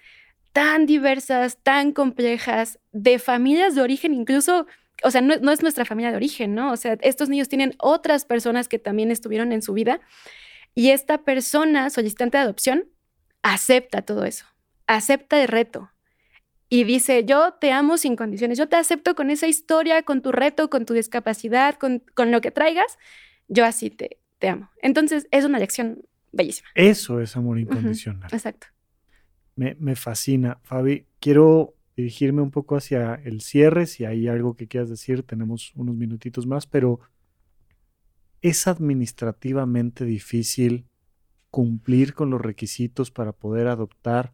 tan diversas, tan complejas, de familias de origen incluso, o sea, no, no, es nuestra familia de origen, ¿no? O sea, estos niños tienen otras personas que también estuvieron en su vida y esta persona solicitante de adopción acepta todo eso, acepta el reto y dice, yo te amo sin condiciones, yo te acepto con esa historia, con tu reto, con tu discapacidad, con, con lo que traigas, yo así te, te amo. Entonces es una lección bellísima. Eso es amor incondicional. Exacto. Me, me, fascina. Fabi, quiero dirigirme un poco hacia el cierre, si hay algo que quieras decir, tenemos unos minutitos más, pero es administrativamente difícil cumplir con los requisitos para poder adoptar.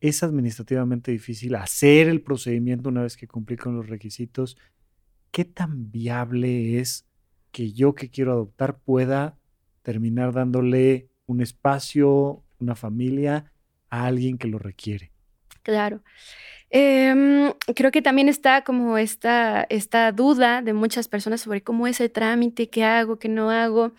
Es administrativamente difícil hacer el procedimiento una vez que cumplí con los requisitos. ¿Qué tan viable es que yo que quiero adoptar pueda terminar dándole un espacio, una familia a alguien que lo requiere? Claro. Eh, creo que también está como esta, esta duda de muchas personas sobre cómo es el trámite, qué hago, qué no hago.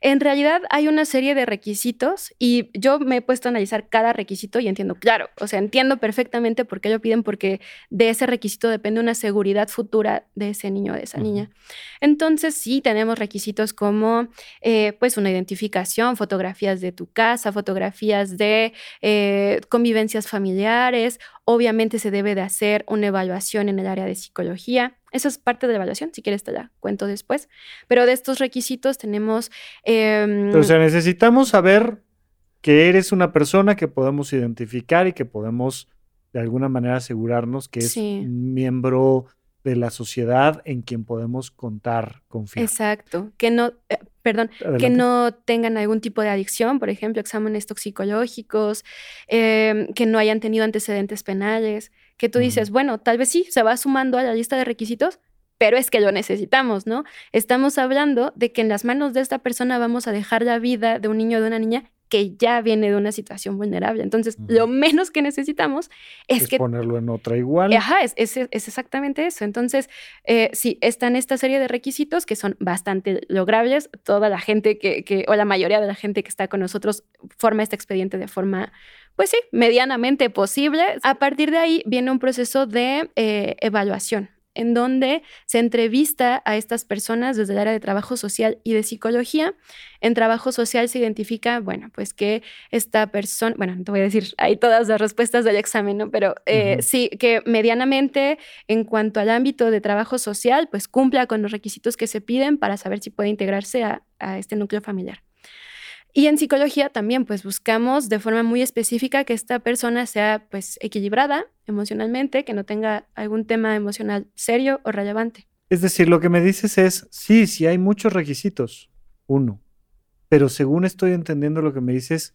En realidad hay una serie de requisitos y yo me he puesto a analizar cada requisito y entiendo, claro, o sea, entiendo perfectamente por qué lo piden porque de ese requisito depende una seguridad futura de ese niño o de esa niña. Entonces sí tenemos requisitos como eh, pues una identificación, fotografías de tu casa, fotografías de eh, convivencias familiares, obviamente se debe de hacer una evaluación en el área de psicología esa es parte de la evaluación, si quieres te la cuento después. Pero de estos requisitos tenemos... Eh, o sea, necesitamos saber que eres una persona que podemos identificar y que podemos de alguna manera asegurarnos que es un miembro de la sociedad en quien podemos contar, confiar. Exacto, que no, eh, perdón, que no tengan algún tipo de adicción, por ejemplo, exámenes toxicológicos, eh, que no hayan tenido antecedentes penales, que tú dices, bueno, tal vez sí, se va sumando a la lista de requisitos, pero es que lo necesitamos, ¿no? Estamos hablando de que en las manos de esta persona vamos a dejar la vida de un niño o de una niña que ya viene de una situación vulnerable. Entonces, lo menos que necesitamos es, que... Ponerlo en otra igual. Ajá, es, es, exactamente eso. Entonces, eh, sí, están esta serie de requisitos que son bastante logrables. Toda la gente que, que, o la mayoría de la gente que está con nosotros forma este expediente de forma pues sí, medianamente posible. A partir de ahí viene un proceso de eh, evaluación en donde se entrevista a estas personas desde el área de trabajo social y de psicología. En trabajo social se identifica, bueno, pues que esta persona, bueno, te voy a decir ahí todas las respuestas del examen, ¿no? Pero eh, sí, que medianamente en cuanto al ámbito de trabajo social, pues cumpla con los requisitos que se piden para saber si puede integrarse a este núcleo familiar. Y en psicología también, pues buscamos de forma muy específica que esta persona sea pues equilibrada emocionalmente, que no tenga algún tema emocional serio o relevante. Es decir, lo que me dices es, sí, sí hay muchos requisitos, uno, pero según estoy entendiendo lo que me dices,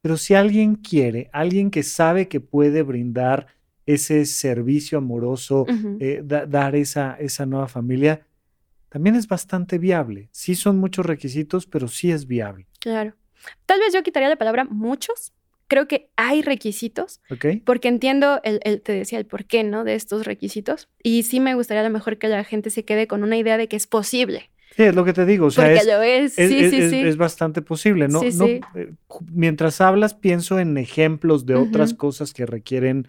pero si alguien quiere, alguien que sabe que puede brindar ese servicio amoroso, eh, dar esa, esa nueva familia, también es bastante viable. Sí son muchos requisitos, pero sí es viable. Claro. Tal vez yo quitaría la palabra muchos. Creo que hay requisitos, porque entiendo, el, te decía, el porqué, ¿no? De estos requisitos. Y sí me gustaría a lo mejor que la gente se quede con una idea de que es posible. Sí, es lo que te digo. O sea, Porque es, lo es. Sí, es, sí, sí. es, bastante posible. No, no, eh, mientras hablas, pienso en ejemplos de otras cosas que requieren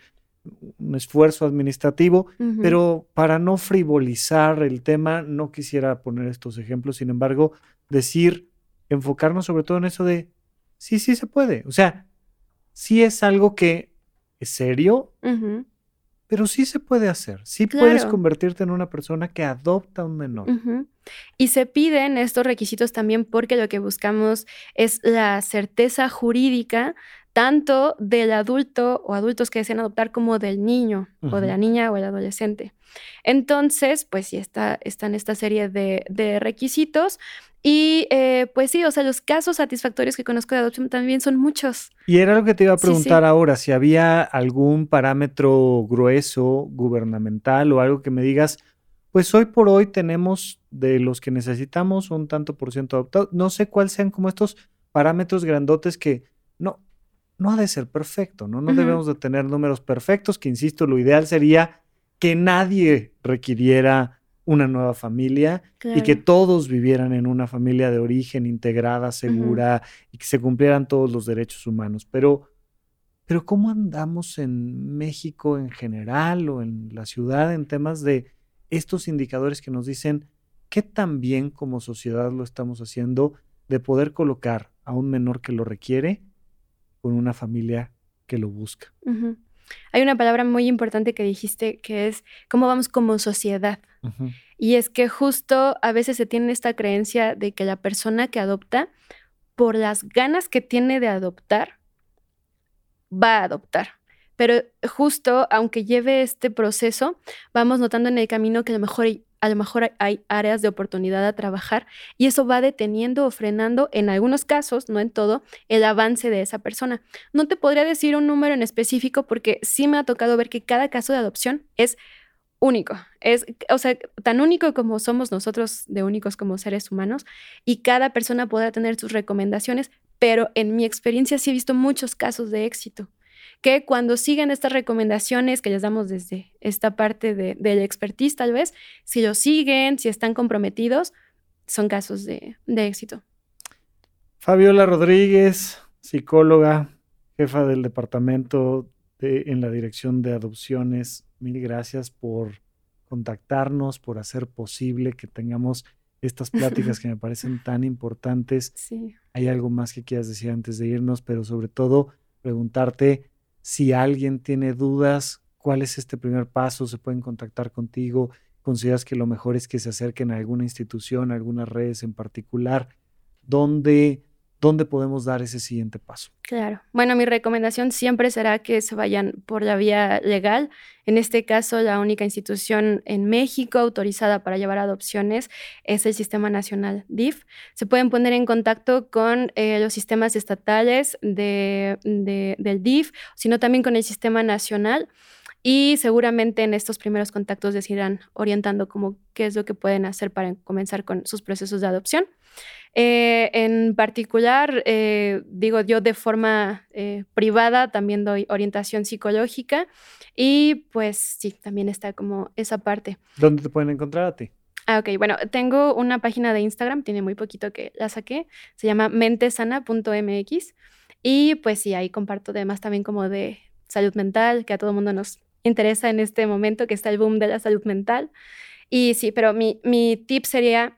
un esfuerzo administrativo, pero para no frivolizar el tema, no quisiera poner estos ejemplos, sin embargo, decir, enfocarnos sobre todo en eso de, sí, sí se puede, o sea, sí es algo que es serio, pero sí se puede hacer, sí puedes convertirte en una persona que adopta a un menor. Y se piden estos requisitos también porque lo que buscamos es la certeza jurídica tanto del adulto o adultos que desean adoptar como del niño o de la niña o el adolescente. Entonces, pues sí, está, en esta serie de, requisitos. Y eh, pues sí, o sea, los casos satisfactorios que conozco de adopción también son muchos. Y era lo que te iba a preguntar ahora, si había algún parámetro grueso, gubernamental o algo que me digas, pues hoy por hoy tenemos de los que necesitamos un tanto por ciento adoptado. No sé cuáles sean como estos parámetros grandotes que no, no ha de ser perfecto, ¿no? No debemos de tener números perfectos, que insisto, lo ideal sería que nadie requiriera una nueva familia y que todos vivieran en una familia de origen integrada, segura y que se cumplieran todos los derechos humanos. Pero, pero ¿cómo andamos en México en general o en la ciudad en temas de estos indicadores que nos dicen qué tan bien como sociedad lo estamos haciendo de poder colocar a un menor que lo requiere con una familia que lo busca? Hay una palabra muy importante que dijiste que es cómo vamos como sociedad. Y es que justo a veces se tiene esta creencia de que la persona que adopta, por las ganas que tiene de adoptar, va a adoptar. Pero justo, aunque lleve este proceso, vamos notando en el camino que a lo mejor a lo mejor hay áreas de oportunidad a trabajar y eso va deteniendo o frenando, en algunos casos, no en todo, el avance de esa persona. No te podría decir un número en específico porque sí me ha tocado ver que cada caso de adopción es único. Es, o sea, tan único como somos nosotros de únicos como seres humanos y cada persona podrá tener sus recomendaciones, pero en mi experiencia sí he visto muchos casos de éxito que cuando siguen estas recomendaciones que les damos desde esta parte de, del expertise tal vez, si lo siguen, si están comprometidos, son casos de, éxito. Fabiola Rodríguez, psicóloga, jefa del departamento en la dirección de adopciones, mil gracias por contactarnos, por hacer posible que tengamos estas pláticas que me parecen [laughs] tan importantes. Sí. Hay algo más que quieras decir antes de irnos, pero sobre todo preguntarte si alguien tiene dudas, cuál es este primer paso, se pueden contactar contigo. ¿Consideras que lo mejor es que se acerquen a alguna institución, a algunas redes en particular? ¿Dónde, ¿Dónde podemos dar ese siguiente paso? Claro. Bueno, mi recomendación siempre será que se vayan por la vía legal. En este caso, la única institución en México autorizada para llevar adopciones es el Sistema Nacional DIF. Se pueden poner en contacto con eh, los sistemas estatales de, del DIF, sino también con el Sistema Nacional y seguramente en estos primeros contactos les irán orientando como qué es lo que pueden hacer para comenzar con sus procesos de adopción. Eh, en particular, eh, digo yo de forma eh, privada también doy orientación psicológica y pues sí, también está como esa parte. ¿Dónde te pueden encontrar a ti? Ah, ok, bueno, tengo una página de Instagram, tiene muy poquito que la saqué, se llama mentesana.mx y pues sí, ahí comparto además también como de salud mental, que a todo el mundo nos interesa en este momento, que está el boom de la salud mental. Y sí, pero mi, mi tip sería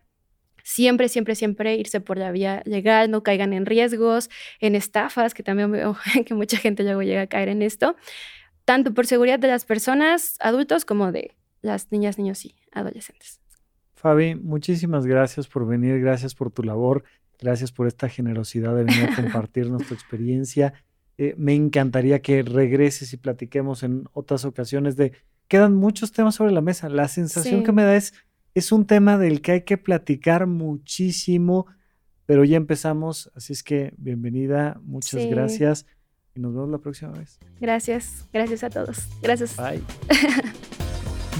siempre, siempre, siempre irse por la vía legal, no caigan en riesgos, en estafas, que también veo [laughs] que mucha gente luego llega a caer en esto, tanto por seguridad de las personas, adultos, como de las niñas, niños y adolescentes. Fabi, muchísimas gracias por venir, gracias por tu labor, gracias por esta generosidad de venir a [laughs] compartirnos tu experiencia. Eh, me encantaría que regreses y platiquemos en otras ocasiones de... Quedan muchos temas sobre la mesa. La sensación que me da es, es un tema del que hay que platicar muchísimo, pero ya empezamos, así es que bienvenida, muchas gracias y nos vemos la próxima vez. Gracias, gracias a todos. Gracias. Bye. [laughs]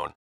región